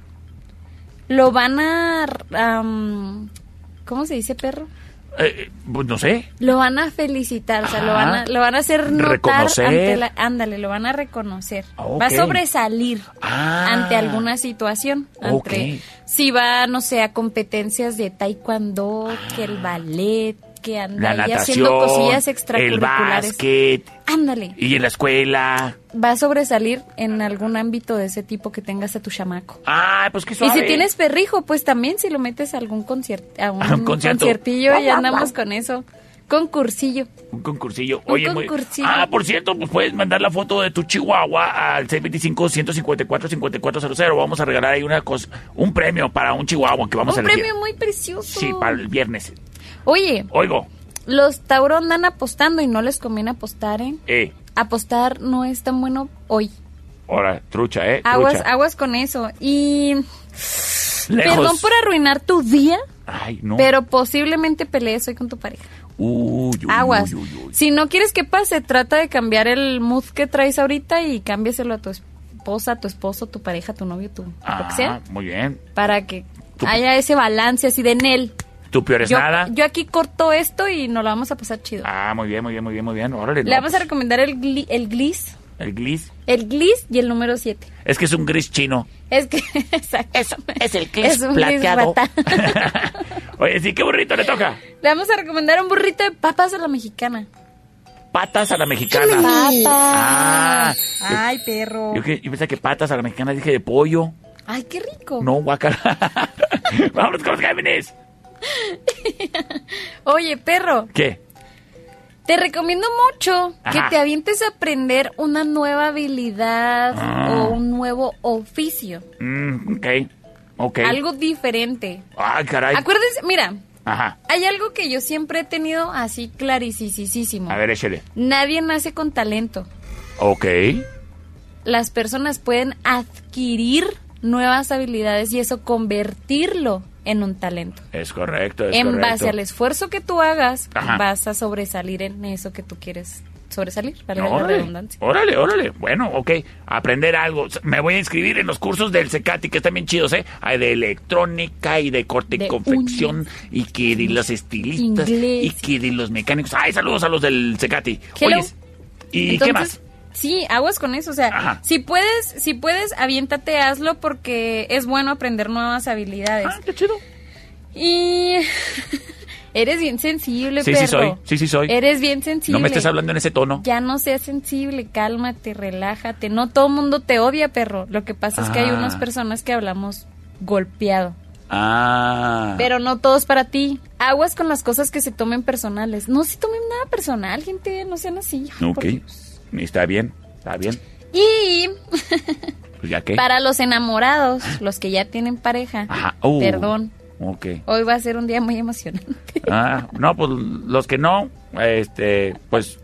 lo van a... ¿Cómo se dice, perro? Eh, pues no sé. Lo van a felicitar, o sea, lo van a, lo van a hacer notar Reconocer. ante la... Ándale, lo van a reconocer. Ok. Va a sobresalir Ah. ante alguna situación. Ok. Entre, si va, no sé, a competencias de taekwondo, que el ballet, que anda La natación, haciendo cosillas el extracurriculares. básquet Ándale. y en la escuela. Va a sobresalir en algún ámbito de ese tipo que tengas a tu chamaco. Ah, pues qué Y suave. si tienes perrijo, pues también si lo metes a algún concierto, a un, A un conciertillo y andamos con eso. Concursillo. Un concursillo. Un Oye, muy- concursillo. Ah, por cierto, pues puedes mandar la foto de tu chihuahua al 625-154-5400. Vamos a regalar ahí una cosa, un premio para un chihuahua que vamos a un premio muy precioso. Sí, para el viernes. Oye, Oigo, los Tauro andan apostando y no les conviene apostar, ¿eh? eh, Apostar no es tan bueno hoy. ahora, trucha, eh. Aguas, trucha. aguas con eso. Y Lejos. perdón por arruinar tu día, Ay, no. pero posiblemente pelees hoy con tu pareja. Uy, uy, Aguas. uy, uy, uy. Si no quieres que pase, trata de cambiar el mood que traes ahorita y cámbiaselo a tu esposa, tu esposo, tu pareja, tu novio, tu lo que sea, Ah, muy bien. para que Tu- haya ese balance así de Nel. ¿Tu peor es Yo, nada? yo aquí corto esto y nos lo vamos a pasar chido. Ah, muy bien, muy bien, muy bien, muy bien. Órale, Le no, vamos a pues, recomendar el, gli- el Gliss, El glis. el Gliss y el número 7. Es que es un gris chino. Es que, exacto. es el Es un gris plateado. Oye, sí, qué burrito le toca. Le vamos a recomendar un burrito de papas a la mexicana. Patas a la mexicana. Papas. Ah, Ay, perro. yo, pensé que patas a la mexicana dije de pollo. Ay, qué rico. No, guacara. Vámonos con los Géminis. Oye, perro, ¿Qué? te recomiendo mucho que te avientes a aprender una nueva habilidad Ah. o un nuevo oficio. Mm, ok. Ok. Algo diferente. Ay, caray. Acuérdense, mira, Ajá. hay algo que yo siempre he tenido así claricisísimo. A ver, échale. Nadie nace con talento. Ok. Las personas pueden adquirir nuevas habilidades y eso convertirlo en un talento. Es correcto, es en correcto. base al esfuerzo que tú hagas, Ajá. vas a sobresalir en eso que tú quieres sobresalir, para No, la órale, redundancia. órale, órale. Bueno, ok. Aprender algo. Me voy a inscribir en los cursos del Secati, que están bien chidos, ¿eh? Hay de electrónica y de corte y confección. Y que de los estilistas. Inglés. Y que de los mecánicos. Ay, saludos a los del Secati. Oyes, ¿y Entonces, qué más? Sí, aguas con eso, o sea, Ajá. si puedes, si puedes, aviéntate, hazlo porque es bueno aprender nuevas habilidades. Ah, qué chido. Y eres bien sensible, Sí, perro. sí soy. Sí, sí soy. Eres bien sensible. No me estés hablando en ese tono. Ya no seas sensible, cálmate, relájate. No todo el mundo te odia, perro. Lo que pasa es que hay Ah. unas personas que hablamos golpeado. Ah. Pero no todos para ti. Aguas con las cosas que se tomen personales. No se tomen nada personal, gente. No sean así. Ok. por Dios. Está bien, está bien. Y Pues ya qué. para los enamorados, los que ya tienen pareja, Ajá. Uh, perdón. Hoy va a ser un día muy emocionante. Ah, no, pues los que no, este, pues,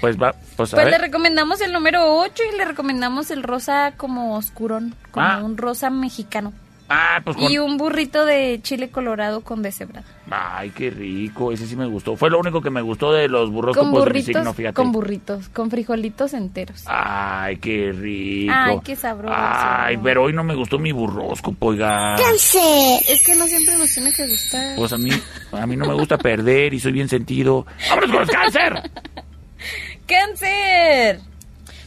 pues va, pues a Pues le recomendamos el número 8 y le recomendamos el rosa como oscurón, como Ah. un rosa mexicano. Ah, pues con... Y un burrito de chile colorado con deshebrado. Ay, qué rico, ese sí me gustó. Fue lo único que me gustó de los Con de mi burritos, signo, fíjate. con burritos, con frijolitos enteros. Ay, qué rico. Ay, qué sabroso. Ay, pero hoy no me gustó mi burroscopo, oiga. ¡Cáncer! Es que no siempre nos tiene que gustar. Pues a mí, a mí no me gusta perder y soy bien sentido. ¡Vámonos con los cáncer! ¡Cáncer!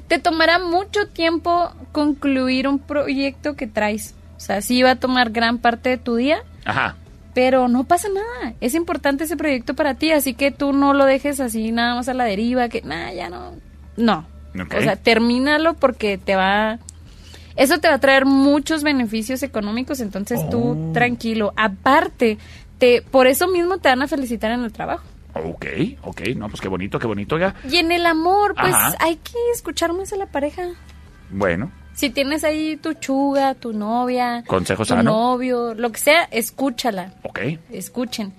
Te tomará mucho tiempo concluir un proyecto que traes. O sea, sí va a tomar gran parte de tu día, Ajá. Pero no pasa nada. Es importante ese proyecto para ti, así que tú no lo dejes así nada más a la deriva, que nada, ya no. No. Ok. O sea, termínalo porque te va. Eso te va a traer muchos beneficios económicos, entonces Oh. tú tranquilo. Aparte, te, por eso mismo te van a felicitar en el trabajo. Ok, ok, no, pues qué bonito, qué bonito, ya. Y en el amor, pues Ajá. hay que escuchar más a la pareja. Bueno, Si tienes ahí tu chuga, tu novia, Consejo tu sano. novio, lo que sea, escúchala. ok. Escuchen.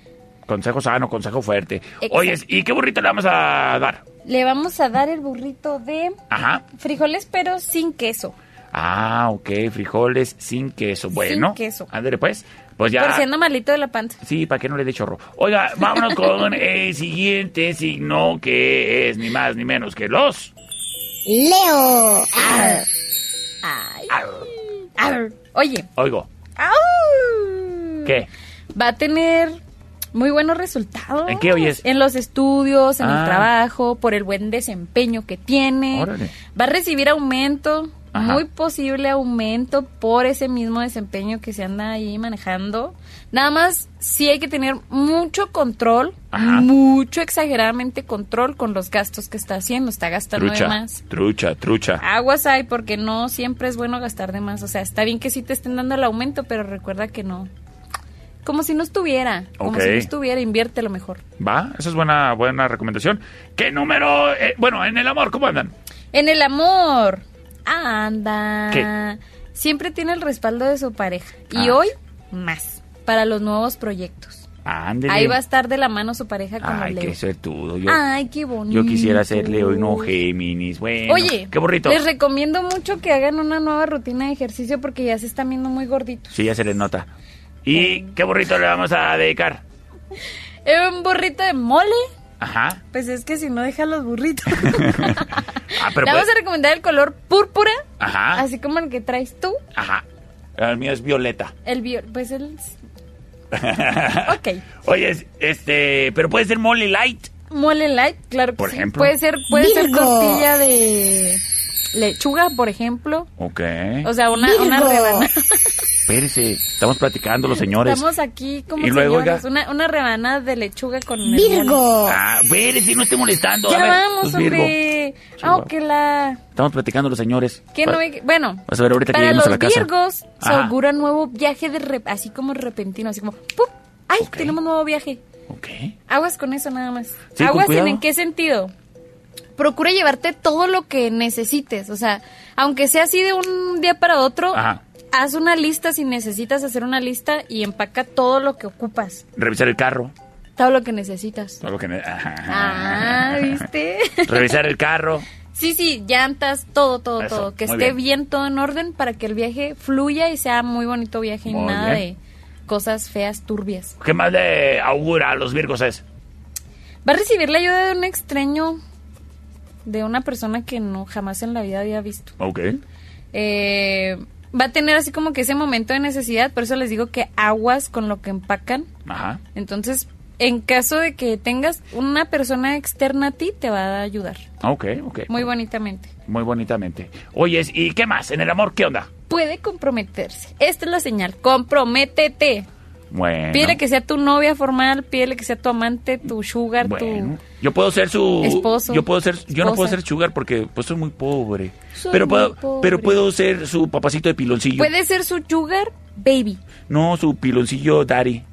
Consejo sano, consejo fuerte. Exacto. Oye, ¿y qué burrito le vamos a dar? Le vamos a dar el burrito de Ajá. frijoles, pero sin queso. Ah, ok, frijoles sin queso. Bueno, queso. ándale pues. Pues ya. Por si anda malito de la panza. Sí, para que no le dé chorro. Oiga, vámonos con el siguiente signo que es ni más ni menos que los. Leo. Ay. Arr. Oye, Oigo, ¡au! ¿qué? va a tener muy buenos resultados. ¿En qué oyes? En los estudios, en Ah. el trabajo, por el buen desempeño que tiene. Órale. Va a recibir aumento, Ajá. muy posible aumento por ese mismo desempeño que se anda ahí manejando. Nada más, sí hay que tener mucho control, Ajá. mucho exageradamente control con los gastos que está haciendo. Está gastando de más. trucha, trucha. Aguas hay porque no siempre es bueno gastar de más. O sea, está bien que sí te estén dando el aumento, pero recuerda que no. Como si no estuviera. Como si no estuviera, invierte lo mejor. Va, esa es buena, buena recomendación. ¿Qué número? eh, bueno, en el amor, ¿cómo andan? En el amor. Anda. ¿Qué? Siempre tiene el respaldo de su pareja. Y Ah. hoy, más. Para los nuevos proyectos. Ándele. Ahí va a estar de la mano su pareja con Ay, qué suertudo. Yo, Ay, qué bonito. yo quisiera ser Leo y no Géminis. Bueno, Oye, qué burrito. les recomiendo mucho que hagan una nueva rutina de ejercicio porque ya se están viendo muy gorditos. Sí, ya se les nota. ¿Y qué burrito le vamos a dedicar? Un burrito de mole. Ajá. Pues es que si no deja los burritos. Ah, pero Le vamos pues- a recomendar el color púrpura, Ajá. así como el que traes tú. Ajá. El mío es violeta. El bio, pues el ok. Oye, es- este, pero puede ser mole light. Mole light, claro que Por sí. ejemplo. Puede ser, puede ser tortilla de lechuga, por ejemplo. Ok. O sea, una, Virgo. una rebanada. Espérese, estamos platicando los señores. Estamos aquí como Y luego, señores. Una, una rebanada de lechuga con Virgo. Ah, espérese, no esté molestando. Ya A ver, vamos, pues, hombre. Ah, Chihuahua. que la... Estamos platicando los señores. Que no hay- bueno, Vas a ver ahorita que para lleguemos los a la casa. virgos se Ajá. augura nuevo viaje de rep- así como repentino, así como ¡pum! ¡Ay! Ok. Tenemos nuevo viaje. Ok. Aguas con eso nada más. Sí, Aguas en, en qué sentido. Procura llevarte todo lo que necesites. O sea, aunque sea así de un día para otro, Ajá. haz una lista si necesitas hacer una lista y empaca todo lo que ocupas. Revisar el carro. Todo lo que necesitas. Todo lo que ne-. Ah, ¿viste? Revisar el carro. Sí, sí, llantas, todo, todo, Eso, todo. Que esté bien. bien. todo en orden para que el viaje fluya y sea muy bonito viaje y nada bien. de cosas feas, turbias. ¿Qué más le augura a los virgos es? Va a recibir la ayuda de un extraño, de una persona que no jamás en la vida había visto. Ok. Eh, va a tener así como que ese momento de necesidad, por eso les digo que aguas con lo que empacan. Ajá. Entonces, en caso de que tengas una persona externa a ti, te va a ayudar Ok, ok. muy bonitamente. Muy bonitamente. Oye, ¿y qué más? ¿En el amor qué onda? Puede comprometerse. Esta es la señal. Comprométete. Bueno. Pídele que sea tu novia formal, pídele que sea tu amante, tu sugar, Bueno, yo puedo ser su Esposo, Yo puedo ser yo no puedo ser sugar porque pues soy muy pobre. Soy pero muy puedo pobre. pero puedo ser su papacito de tu... piloncillo. Puede ser su sugar baby. No, su piloncillo daddy.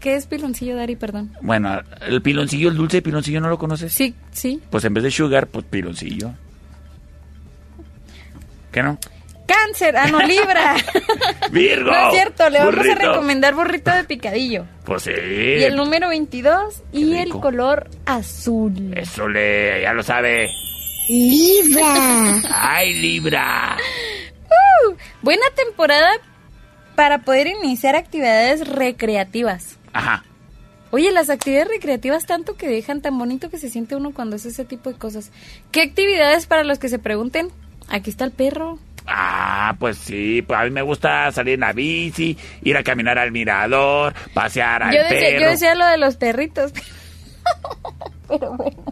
¿Qué es piloncillo, Dari? Perdón. Bueno, el piloncillo, el dulce de piloncillo no lo conoces? Sí, sí. Pues en vez de sugar, pues piloncillo. ¿Qué no? Cáncer, ah, no, Libra. Virgo. no es cierto, le vamos a recomendar burrito de picadillo. Pues sí. Y el número 22 y el color azul. Eso le ya lo sabe. Libra. Ay, Libra. Uh, buena temporada para poder iniciar actividades recreativas. Ajá. Oye, las actividades recreativas tanto que dejan tan bonito que se siente uno cuando hace ese tipo de cosas. ¿Qué actividades para los que se pregunten? Aquí está el perro. Ah, pues sí, pues a mí me gusta salir en la bici, ir a caminar al mirador, pasear al Yo decía, perro. yo decía lo de los perritos. Pero bueno.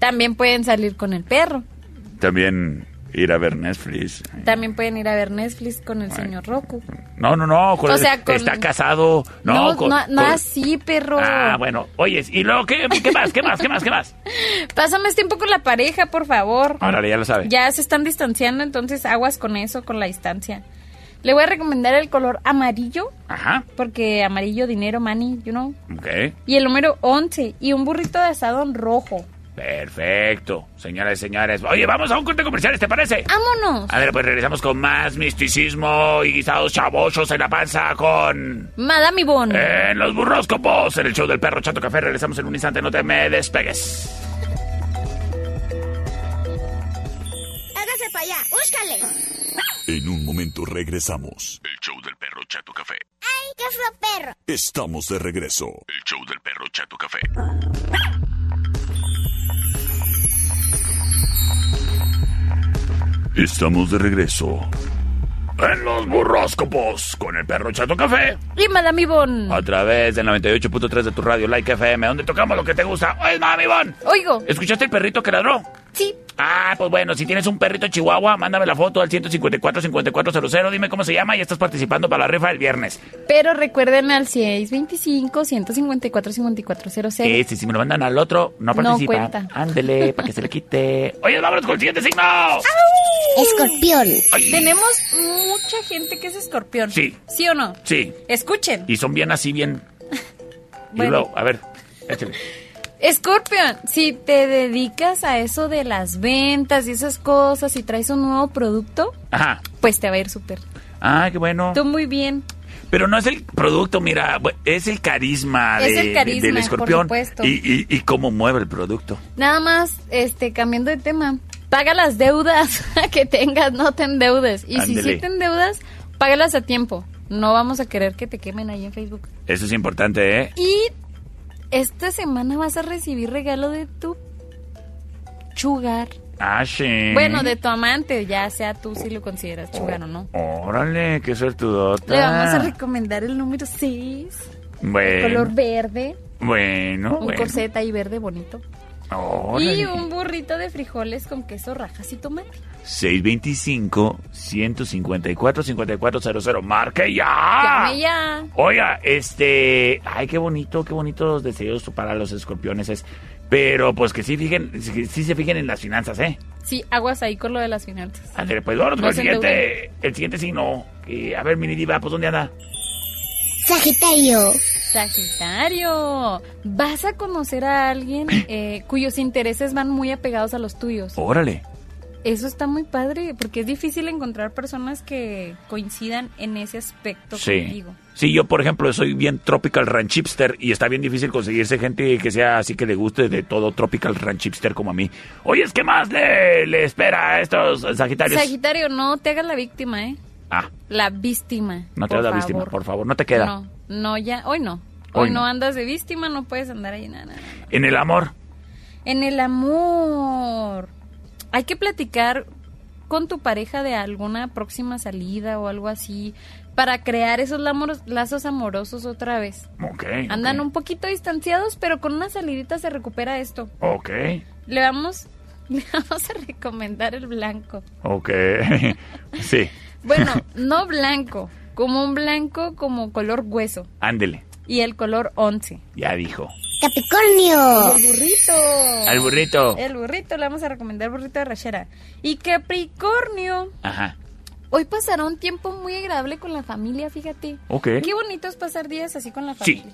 También pueden salir con el perro. También Ir a ver Netflix. También pueden ir a ver Netflix con el señor Roku. No, no, no. con O el- sea, con- Está casado. No, No, con- no, no con- así, perro. Ah, bueno. Oyes, ¿y luego qué, qué más? ¿Qué más? ¿Qué más? ¿Qué más? Pásame tiempo con la pareja, por favor. Órale, ya lo sabe. Ya se están distanciando, entonces aguas con eso, con la distancia. Le voy a recomendar el color amarillo, Ajá. porque amarillo, dinero, money, you know. Ok. Y el número 11, y un burrito de asado en rojo. Perfecto. Señoras y señores. Oye, vamos a un corte comercial, ¿te parece? ¡Vámonos! A ver, pues regresamos con más misticismo y guisados chavosos en la panza con... Madame Ivonne. En los burroscopos, en el show del perro Chato Café. Regresamos en un instante, no te me despegues. Hágase para allá, búscale. En un momento regresamos. El show del perro Chato Café. ¡Ay, qué fue perro! Estamos de regreso. El show del perro Chato Café. Estamos de regreso. En los burroscopos con el perro Chato Café. Y Madame Ivonne. A través del 98.3 de tu radio Like FM, donde tocamos lo que te gusta. Oye, mami, Ivonne. Oigo. ¿Escuchaste el perrito que ladró? Sí. Ah, pues bueno, si tienes un perrito chihuahua, mándame la foto al 154-5400. Dime cómo se llama y estás participando para la rifa del viernes. Pero recuerden al 625-154-5400. Este, si me lo mandan al otro, no No participa. cuenta. Ándele, para que se le quite. Oye, vámonos con el siguiente signo. Escorpión. Tenemos mucha gente que es escorpión. Sí. ¿Sí o no? Sí. Escuchen. Y son bien así, bien. Y Bueno. luego, a ver, échale. Scorpion, si te dedicas a eso de las ventas y esas cosas y traes un nuevo producto, Ajá. pues te va a ir súper. Ah, qué bueno. Tú muy bien. Pero no es el producto, mira, es el carisma, Es de- el carisma, del por escorpión. supuesto. Y, y, y cómo mueve el producto. Nada más, este, cambiando de tema. Paga las deudas que tengas, no te endeudes. Y si sí te endeudas, págalas a tiempo. No vamos a querer que te quemen ahí en Facebook. Eso es importante, ¿eh? Y esta semana vas a recibir regalo de tu chugar. Ah, sí. Bueno, de tu amante, ya sea tú si lo consideras chugar o no. Órale, qué suertudota. Le vamos a recomendar el número 6, Bueno. color verde, Bueno, un bueno. corset ahí verde bonito. Órale. Y un burrito de frijoles con queso, rajas y tomate. 625-154-5400. ¡Marque ya! Llame ya. Oiga, este... Ay, qué bonito, qué bonitos deseos para los escorpiones es. Pero pues que sí, fijen, sí, sí se fijen en las finanzas, ¿eh? Sí, aguas ahí con lo de las finanzas. Ándale, pues vámonos No con el siguiente, el siguiente signo. Que, a ver, mini diva, pues ¿dónde anda? Sagitario. Sagitario, vas a conocer a alguien eh, cuyos intereses van muy apegados a los tuyos. Órale. Eso está muy padre, porque es difícil encontrar personas que coincidan en ese aspecto Sí. contigo. Sí, yo por ejemplo soy bien tropical ranchipster y está bien difícil conseguirse gente que sea así que le guste de todo tropical ranchipster como a mí. Oye, ¿qué más le, le espera a estos sagitarios? Sagitario, no te hagas la víctima, ¿eh? Ah, La víctima. no te hagas la víctima, por favor, no te queda. No, no, ya, hoy no. Hoy Hoy, no. no. andas de víctima, no puedes andar ahí, nada, nada. En el amor, En el amor. Hay que platicar con tu pareja de alguna próxima salida o algo así para crear esos lazos amorosos otra vez. ok. Andan un poquito distanciados, pero con una salidita se recupera esto. Ok, Le vamos, le vamos a recomendar el blanco. ok. sí, Bueno, no blanco, como un blanco como color hueso ándele, y el color 11. ya dijo. Capricornio. El burrito. Al burrito. El burrito, le vamos a recomendar el burrito de rachera. Y Capricornio. Ajá, Hoy pasará un tiempo muy agradable con la familia, fíjate. ok. Qué bonito es pasar días así con la Sí. familia.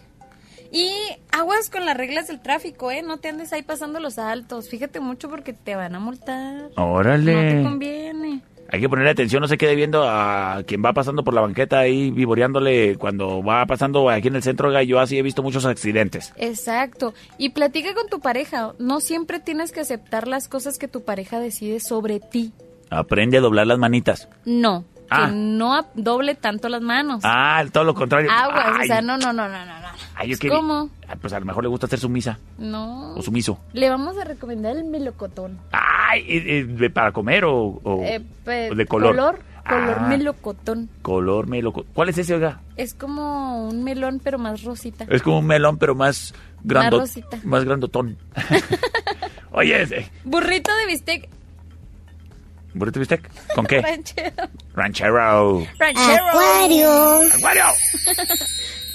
Y aguas con las reglas del tráfico, ¿eh? No te andes ahí pasando los altos. Fíjate mucho porque te van a multar. No Órale. te conviene. Hay que ponerle atención, no se quede viendo a quien va pasando por la banqueta ahí vivoreándole cuando va pasando aquí en el centro. Yo así he visto muchos accidentes. Exacto. Y platica con tu pareja. No siempre tienes que aceptar las cosas que tu pareja decide sobre ti. Aprende a doblar las manitas. No. Ah. Que no ap- doble tanto las manos. Ah, todo lo contrario. Aguas, o sea, no, no, no, no, no. Ay, es pues, que- ¿cómo? Ah, Pues a lo mejor le gusta hacer sumisa No. o sumiso. Le vamos a recomendar el melocotón. Ay, eh, eh, de- ¿para comer o, o- Eh, o de color? Color, color Ah. melocotón. Color meloco. ¿Cuál es ese, oiga? Es como un melón, pero más rosita. Es como un melón, pero más grandot, rosita. más grandotón. Oye, ese, Burrito de bistec. ¿Burrito bistec? ¿Con qué? Ranchero. Ranchero. Ranchero. Acuario. Acuario.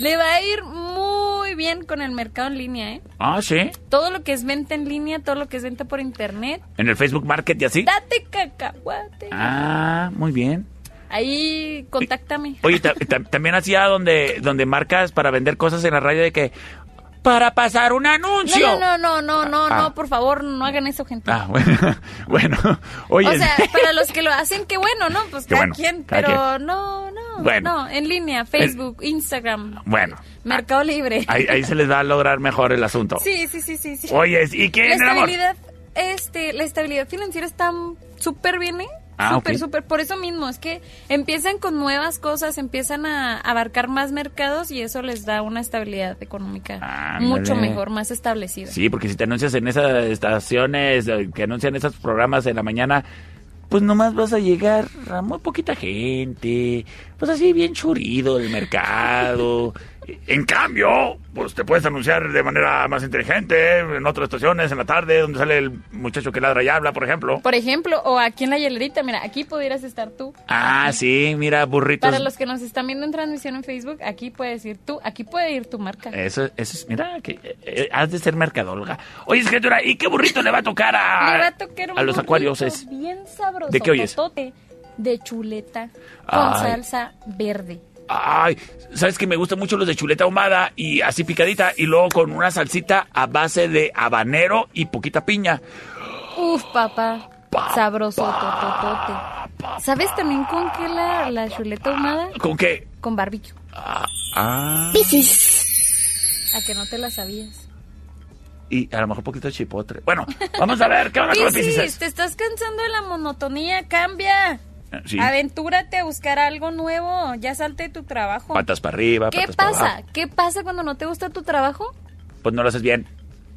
Le va a ir muy bien con el mercado en línea, ¿eh? Ah, sí. Todo lo que es venta en línea, todo lo que es venta por internet. En el Facebook Market y así. Date cacahuate. Ah, muy bien. Ahí, contáctame. Oye, ta- ta- también hacía donde, donde marcas para vender cosas en la radio de que para pasar un anuncio. No, no, no, no, no, Ah. no, por favor, no hagan eso, gente. Ah, bueno, bueno. Oye, o sea, para los que lo hacen, qué bueno, ¿no? Pues cada bueno, quien, cada pero no, no, Bueno. no, en línea, Facebook, Instagram, bueno, Mercado Libre. ahí, ahí se les va a lograr mejor el asunto. Sí, sí, sí, sí, sí. Oye, ¿y qué la el amor? estabilidad, este, la estabilidad financiera está súper bien, ¿eh? Ah, súper, súper. Por eso mismo, es que empiezan con nuevas cosas, empiezan a abarcar más mercados y eso les da una estabilidad económica mucho mejor, más establecida. Sí, porque si te anuncias en esas estaciones eh, que anuncian esos programas en la mañana, pues nomás vas a llegar a muy poquita gente, pues así bien churido el mercado. En cambio, pues te puedes anunciar de manera más inteligente en otras estaciones, en la tarde, donde sale el muchacho que ladra y habla, por ejemplo. Por ejemplo, o aquí en la hielerita, mira, aquí pudieras estar tú. Ah, sí, mira, burritos. Para los que nos están viendo en transmisión en Facebook, aquí puedes ir tú, aquí puede ir tu marca. Eso, eso es, mira, que eh, eh, has de ser mercadóloga. Oye, escritura, ¿y qué burrito le va a tocar a, Le va a tocar un a los acuarios? Es, bien sabroso. ¿De qué oyes? totote, De chuleta con Ay. salsa verde. Ay, sabes que me gustan mucho los de chuleta ahumada y así picadita y luego con una salsita a base de habanero y poquita piña. Uf, papá. Sabroso, tototote. ¿Sabes también con qué la, la chuleta ahumada? ¿Con qué? Con barbecue. Ah. A que no te la sabías. Y a lo mejor poquito de chipotle. Bueno, vamos a ver, ¿qué onda con piscis? te estás cansando de la monotonía, cambia. Sí. Aventúrate a buscar algo nuevo, ya salte de tu trabajo. Patas para arriba, ¿Qué patas para pasa? abajo. ¿Qué pasa cuando no te gusta tu trabajo? Pues no lo haces bien.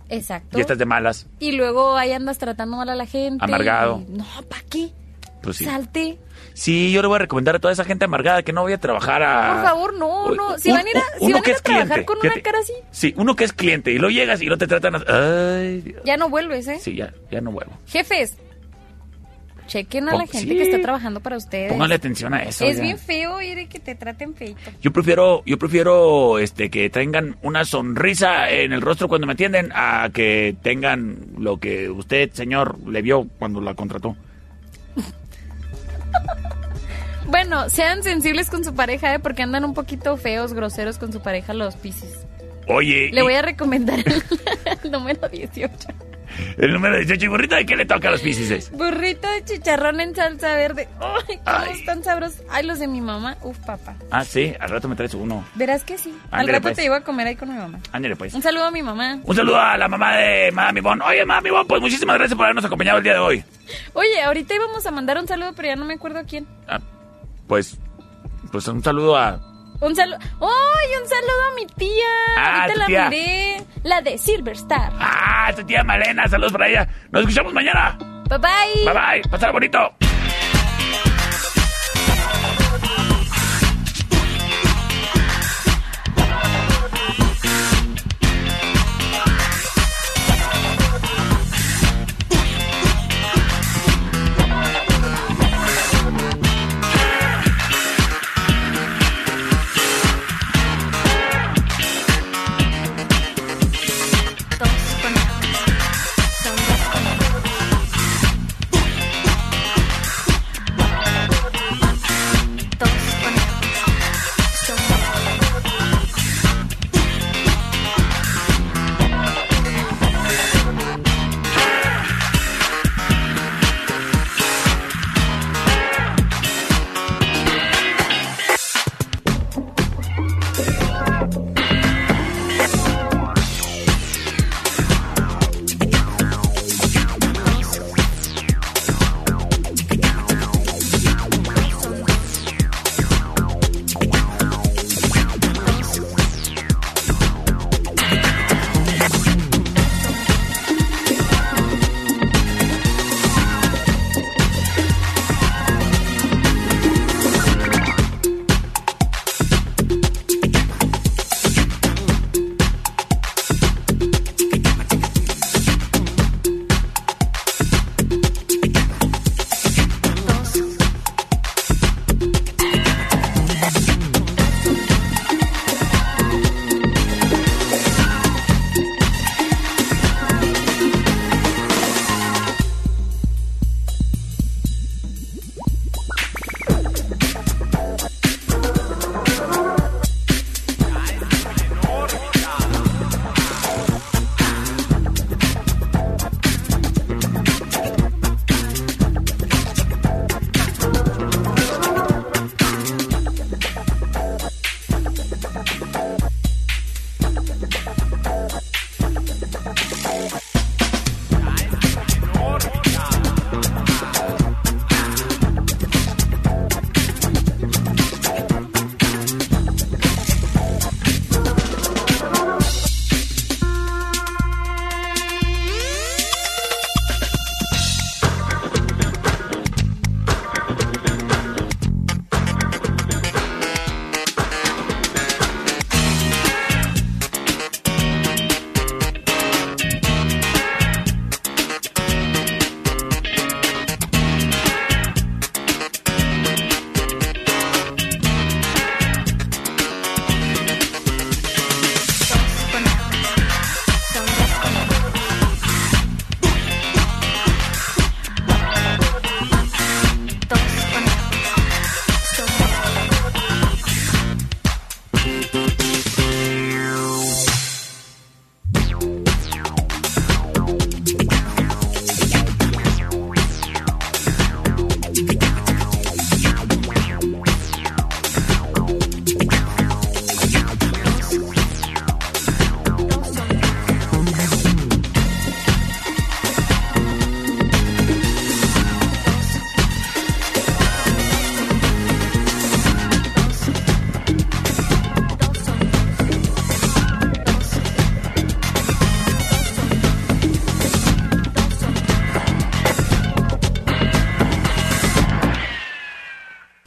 Exacto. Y estás de malas. Y luego ahí andas tratando mal a la gente. Amargado. y- No, ¿para qué? Pues sí. Salte. Sí, yo le voy a recomendar a toda esa gente amargada que no vaya a trabajar a... Por favor, no, no. Si van a ir a, si van a, ir a trabajar cliente, con una cara así, Sí, uno que es cliente y lo llegas y no te tratan... a- Ay, Dios. ya no vuelves, ¿eh? Sí, ya, ya no vuelvo. Jefes, chequen a la gente sí. que está trabajando para ustedes. Póngale atención a eso. Es ya. bien feo ir y que te traten feito. Yo prefiero, yo prefiero este que tengan una sonrisa en el rostro cuando me atienden a que tengan lo que usted, señor, le vio cuando la contrató. Bueno, sean sensibles con su pareja, ¿eh? Porque andan un poquito feos, groseros con su pareja los piscis. Oye, Le y- voy a recomendar el, el número 18. El número 18 y burrito, ¿de qué le toca a los piscis? Burrito de chicharrón en salsa verde. ¡Ay, cómo están sabrosos! Ay, los de mi mamá. Uf, papá. Ah, sí, al rato me traes uno. Verás que sí. Al rato pues. te llevo a comer ahí con mi mamá. Ándale, pues. Un saludo a mi mamá. Un saludo a la mamá de Mami Bon. Oye, Mami Bon, pues muchísimas gracias por habernos acompañado el día de hoy. Oye, ahorita íbamos a mandar un saludo, pero ya no me acuerdo a quién. Ah, pues, pues un saludo a... Un saludo. ¡Ay, un saludo a mi tía! Ah, ahorita la tía. miré. La de Silver Star. Ah, tu tía Malena, saludos para ella. Nos escuchamos mañana. Bye bye. Bye bye, pasar bonito.